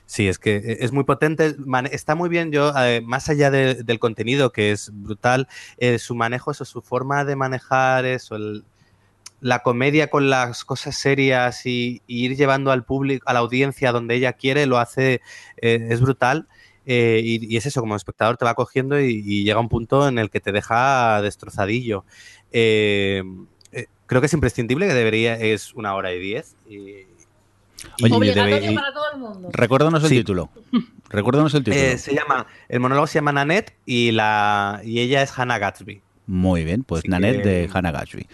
Sí, es que e, es muy potente, está muy bien, yo, eh, más allá del contenido, que es brutal, eh, su manejo, eso, su forma de manejar eso, la comedia con las cosas serias y, ir llevando al público, a la audiencia donde ella quiere, lo hace, eh, es brutal. Y, es eso, como espectador te va cogiendo y, llega un punto en el que te deja destrozadillo. creo que es imprescindible, que debería, es una hora y diez. Obligatorio para todo el mundo. Recuérdanos el título. Recuérdanos el título. Eh, se llama, el monólogo se llama Nanette y, la, y ella es Hannah Gatsby. Muy bien, pues Nanette de Hannah Gatsby.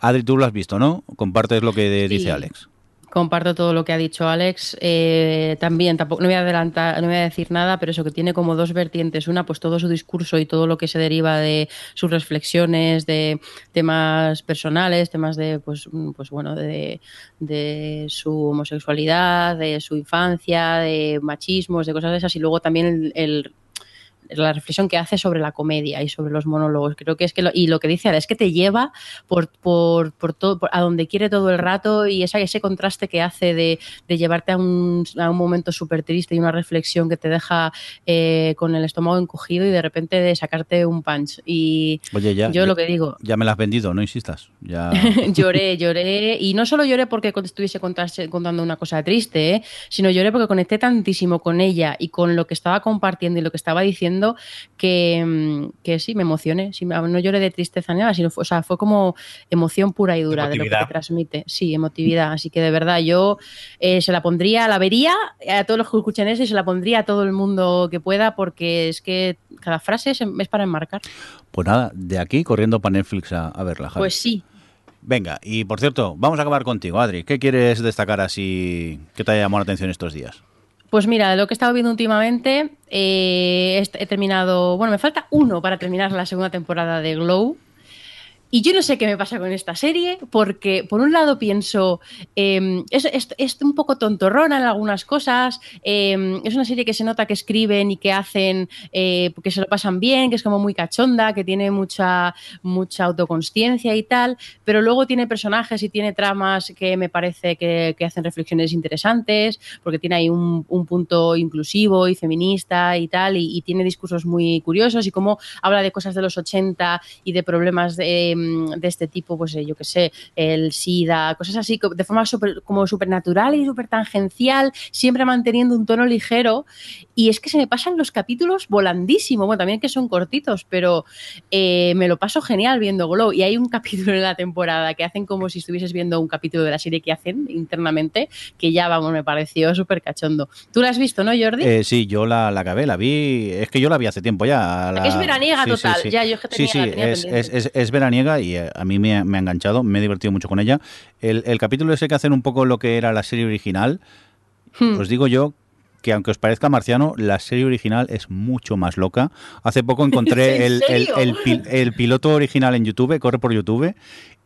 Adri, tú lo has visto, ¿no? Compartes lo que dice Alex. Comparto todo lo que ha dicho Alex. Eh, también, tampoco, no voy a adelantar, no voy a decir nada, pero eso que tiene como dos vertientes. Una, pues todo su discurso y todo lo que se deriva de sus reflexiones, de temas personales, temas de, pues, pues bueno, de, su homosexualidad, de su infancia, de machismos, de cosas de esas. Y luego también el la reflexión que hace sobre la comedia y sobre los monólogos. Creo que es que, lo, y lo que dice es que te lleva por, por, por todo, a donde quiere todo el rato y esa, ese contraste que hace de, de llevarte a un, a un momento súper triste y una reflexión que te deja eh, con el estómago encogido y de repente de sacarte un punch. Y Oye, ya, yo lo que digo... Ya me lo has vendido, no insistas. Ya... lloré, lloré y no solo lloré porque estuviese contando una cosa triste, ¿eh? sino lloré porque conecté tantísimo con ella y con lo que estaba compartiendo y lo que estaba diciendo que, mm, que sí, me emocioné. no lloré de tristeza ni nada, sino fue, o sea, fue como emoción pura y dura de lo que transmite. Sí, emotividad. Así que de verdad yo eh, se la pondría, la vería a todos los que escuchen eso y se la pondría a todo el mundo que pueda porque es que cada frase es, para enmarcar. Pues nada, de aquí corriendo para Netflix a, a verla. Pues sí, Venga, y por cierto, vamos a acabar contigo, Adri. ¿Qué quieres destacar así que te haya llamado la atención estos días? Pues mira, lo que he estado viendo últimamente, eh, he terminado, bueno, me falta uno para terminar la segunda temporada de Glow. Y yo no sé qué me pasa con esta serie, porque por un lado pienso, em, es, un poco tontorrona en algunas cosas, em, es una serie que se nota que escriben y que hacen, eh, que se lo pasan bien, que es como muy cachonda, que tiene mucha, mucha autoconsciencia y tal, pero luego tiene personajes y tiene tramas que me parece que, hacen reflexiones interesantes, porque tiene ahí un, punto inclusivo y feminista y tal, y, tiene discursos muy curiosos y cómo habla de cosas de los 80 y de problemas de de este tipo, pues eh, yo que sé, el SIDA, cosas así, de forma super, como supernatural y súper tangencial, siempre manteniendo un tono ligero. Y es que se me pasan los capítulos volandísimo. Bueno, también que son cortitos, pero eh, me lo paso genial viendo Glow. Y hay un capítulo en la temporada que hacen como si estuvieses viendo un capítulo de la serie que hacen internamente, que ya, vamos, me pareció súper cachondo. ¿Tú la has visto, no, Jordi? Eh, sí, yo la, la, acabé, la vi. Es que yo la vi hace tiempo ya. Es veraniega total. Ya, yo es que tenía, sí, sí, es, es, es, y eh, a mí me, ha enganchado, me he divertido mucho con ella. El, capítulo ese que hacen un poco lo que era la serie original, hmm. os digo yo que aunque os parezca marciano, la serie original es mucho más loca. Hace poco encontré el, el, piloto original en YouTube, corre por YouTube,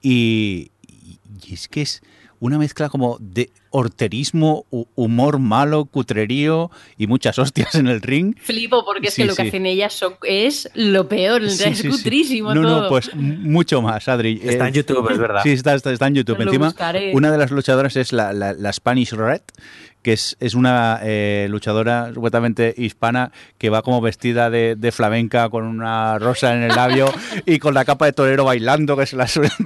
y, y es que es una mezcla como de horterismo, humor malo, cutrerío y muchas hostias en el ring. Flipo, porque es que lo que hacen ellas es lo peor, es cutrísimo no, todo. No, pues mucho más, Adri. Está en eh, YouTube, es verdad. Sí, está, está, en YouTube. Encima, una de las luchadoras es la, la Spanish Red, que es, es una eh, luchadora supuestamente hispana que va como vestida de, de, flamenca con una rosa en el labio y con la capa de torero bailando que se la suelta.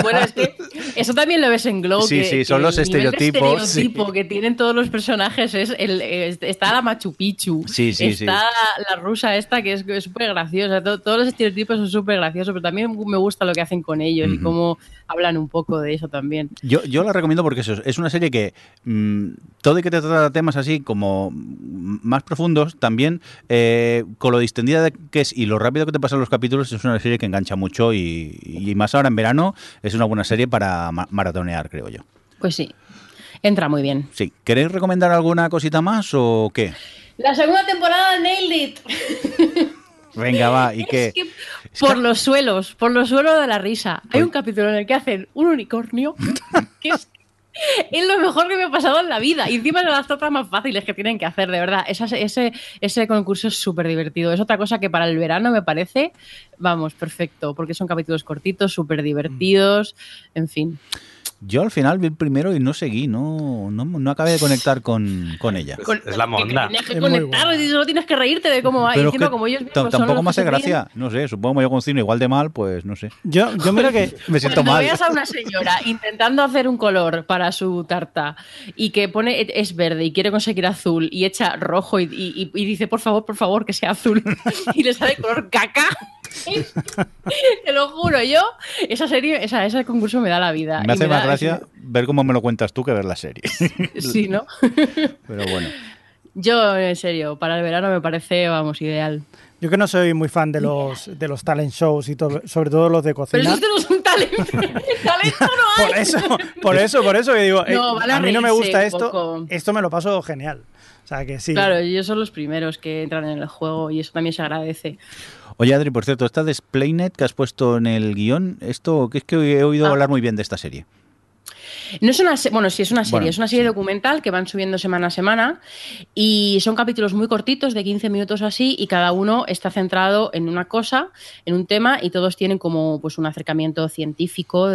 Bueno, es que eso también lo ves en Glow. Sí, sí, son los estereotipos. estereotipo que tienen todos los personajes es el, está la Machu Picchu, sí, sí, está la rusa esta que es súper graciosa, todos los estereotipos son súper graciosos, pero también me gusta lo que hacen con ellos y cómo hablan un poco de eso también. Yo, yo la recomiendo porque eso, es una serie que mm, todo y que te trata temas así como más profundos, también eh, con lo distendida que es y lo rápido que te pasan los capítulos, es una serie que engancha mucho y, más ahora en verano es una buena serie para maratonear, creo yo. Pues sí, entra muy bien. Sí, ¿queréis recomendar alguna cosita más o qué? La segunda temporada de Nailed It. Venga, va, ¿y qué? por los suelos, por los suelos de la risa. Hay un capítulo en el que hacen un unicornio que es, lo mejor que me ha pasado en la vida. Y encima de las cosas más fáciles que tienen que hacer, de verdad. ese, ese concurso es súper divertido. Es otra cosa que para el verano me parece, vamos, perfecto, porque son capítulos cortitos, súper divertidos, en fin. Yo al final vi el primero y no seguí, no, no, no acabé de conectar con, con ella. Es la monda. Tienes que conectar y solo tienes que reírte de cómo va. Y Pero que como ellos tampoco me hace ríen. gracia, no sé, supongo que yo con cine igual de mal, pues no sé. Yo, yo mira que Me siento Cuando mal. veas a una señora intentando hacer un color para su tarta y que pone es verde y quiere conseguir azul y echa rojo y, y- y dice por favor, por favor que sea azul y le sale color caca. Te lo juro, yo, esa serie, esa, ese concurso me da la vida. Me hace más da- gracia ver cómo me lo cuentas tú que ver la serie. Sí, ¿no? Pero bueno. Yo, en serio, para el verano me parece, vamos, ideal. yo que no soy muy fan de los de los talent shows y todo, sobre todo los de Pero cocina. eso no es un talento. talento no hay. Por eso, por eso, por eso que digo, eh, No, a mí no me gusta esto, poco. esto me lo paso genial. O sea que sí. Claro, ellos son los primeros que entran en el juego y eso también se agradece. Oye, Adri, por cierto, esta de Splainet que has puesto en el guion, esto que es que he oído Ah. hablar muy bien de esta serie. No es una bueno, sí es una serie, Bueno, es una serie sí. documental que van subiendo semana a semana y son capítulos muy cortitos de 15 minutos así y cada uno está centrado en una cosa, en un tema y todos tienen como pues un acercamiento científico,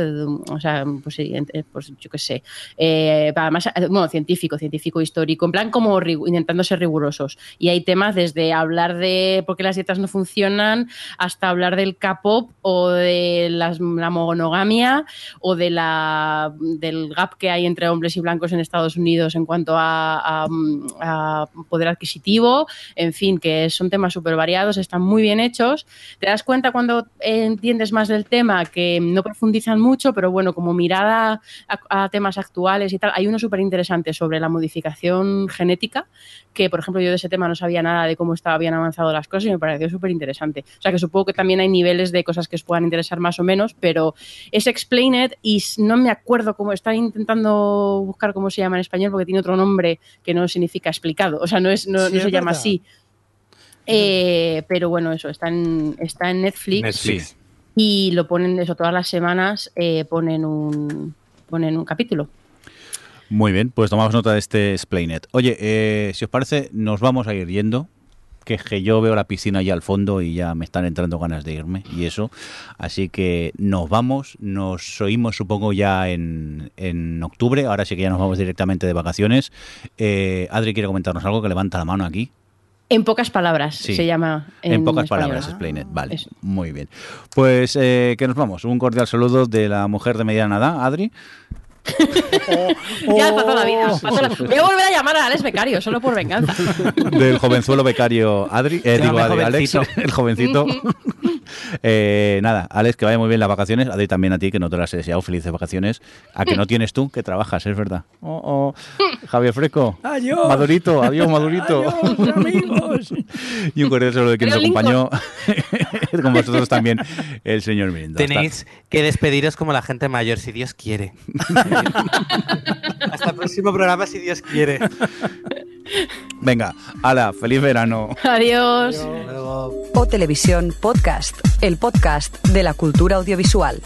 o sea, pues, ent- eh, pues yo qué sé, eh, además, eh, bueno, científico, científico histórico, en plan como intentando ser rigurosos y hay temas desde hablar de por qué las dietas no funcionan hasta hablar del K-pop o de las- la monogamia o de la, del gap que hay entre hombres y blancos en Estados Unidos en cuanto a, a- a poder adquisitivo, en fin, que son temas súper variados, están muy bien hechos. Te das cuenta cuando entiendes más del tema que no profundizan mucho, pero bueno, como mirada a, a temas actuales y tal, hay uno súper interesante sobre la modificación genética, que por ejemplo yo de ese tema no sabía nada de cómo estaban habían avanzado las cosas y me pareció súper interesante. O sea que supongo que también hay niveles de cosas que os puedan interesar más o menos, pero es Explain It y no me acuerdo cómo está intentando buscar cómo se llama en español porque tiene otro nombre que no significa explicado, o sea, no, es, no, Sí, no es se llama verdad. así. Eh, pero bueno, eso, está en, está en Netflix, Netflix. y lo ponen eso todas las semanas, eh, ponen un ponen un capítulo. Muy bien, pues tomamos nota de este Splainet. Oye, eh, si os parece, nos vamos a ir yendo. Que es que yo veo la piscina allá al fondo y ya me están entrando ganas de irme y eso. Así que nos vamos, nos oímos supongo ya en, en octubre. Ahora sí que ya nos vamos directamente de vacaciones. Eh, Adri quiere comentarnos algo que levanta la mano aquí. En pocas palabras Sí. se llama. En, En, pocas español. palabras, Splainet. Vale, Eso. muy bien. Pues eh, que nos vamos. Un cordial saludo de la mujer de mediana edad, Adri. Ya para toda la vida. Oh. para toda la- Voy a volver a llamar a Alex Becario, solo por venganza. del jovenzuelo becario Adri, eh, digo Adri, Alex, jovencito. el jovencito. Eh, nada, Alex, que vaya muy bien las vacaciones. Adri también a ti, que no te las he deseado. Felices vacaciones. A que no tienes tú, que trabajas, es verdad. Oh, oh. Javier Fresco. Adiós. Madurito, adiós, Madurito. Adiós, amigos. y un cordial saludo de quien nos acompañó, con vosotros también, el señor Mirindo. Hasta- Tenéis que despediros como la gente mayor, si Dios quiere. Hasta el próximo programa, si Dios quiere. Venga, ala, feliz verano. Adiós. Luego. O Televisión Podcast, el podcast de la cultura audiovisual.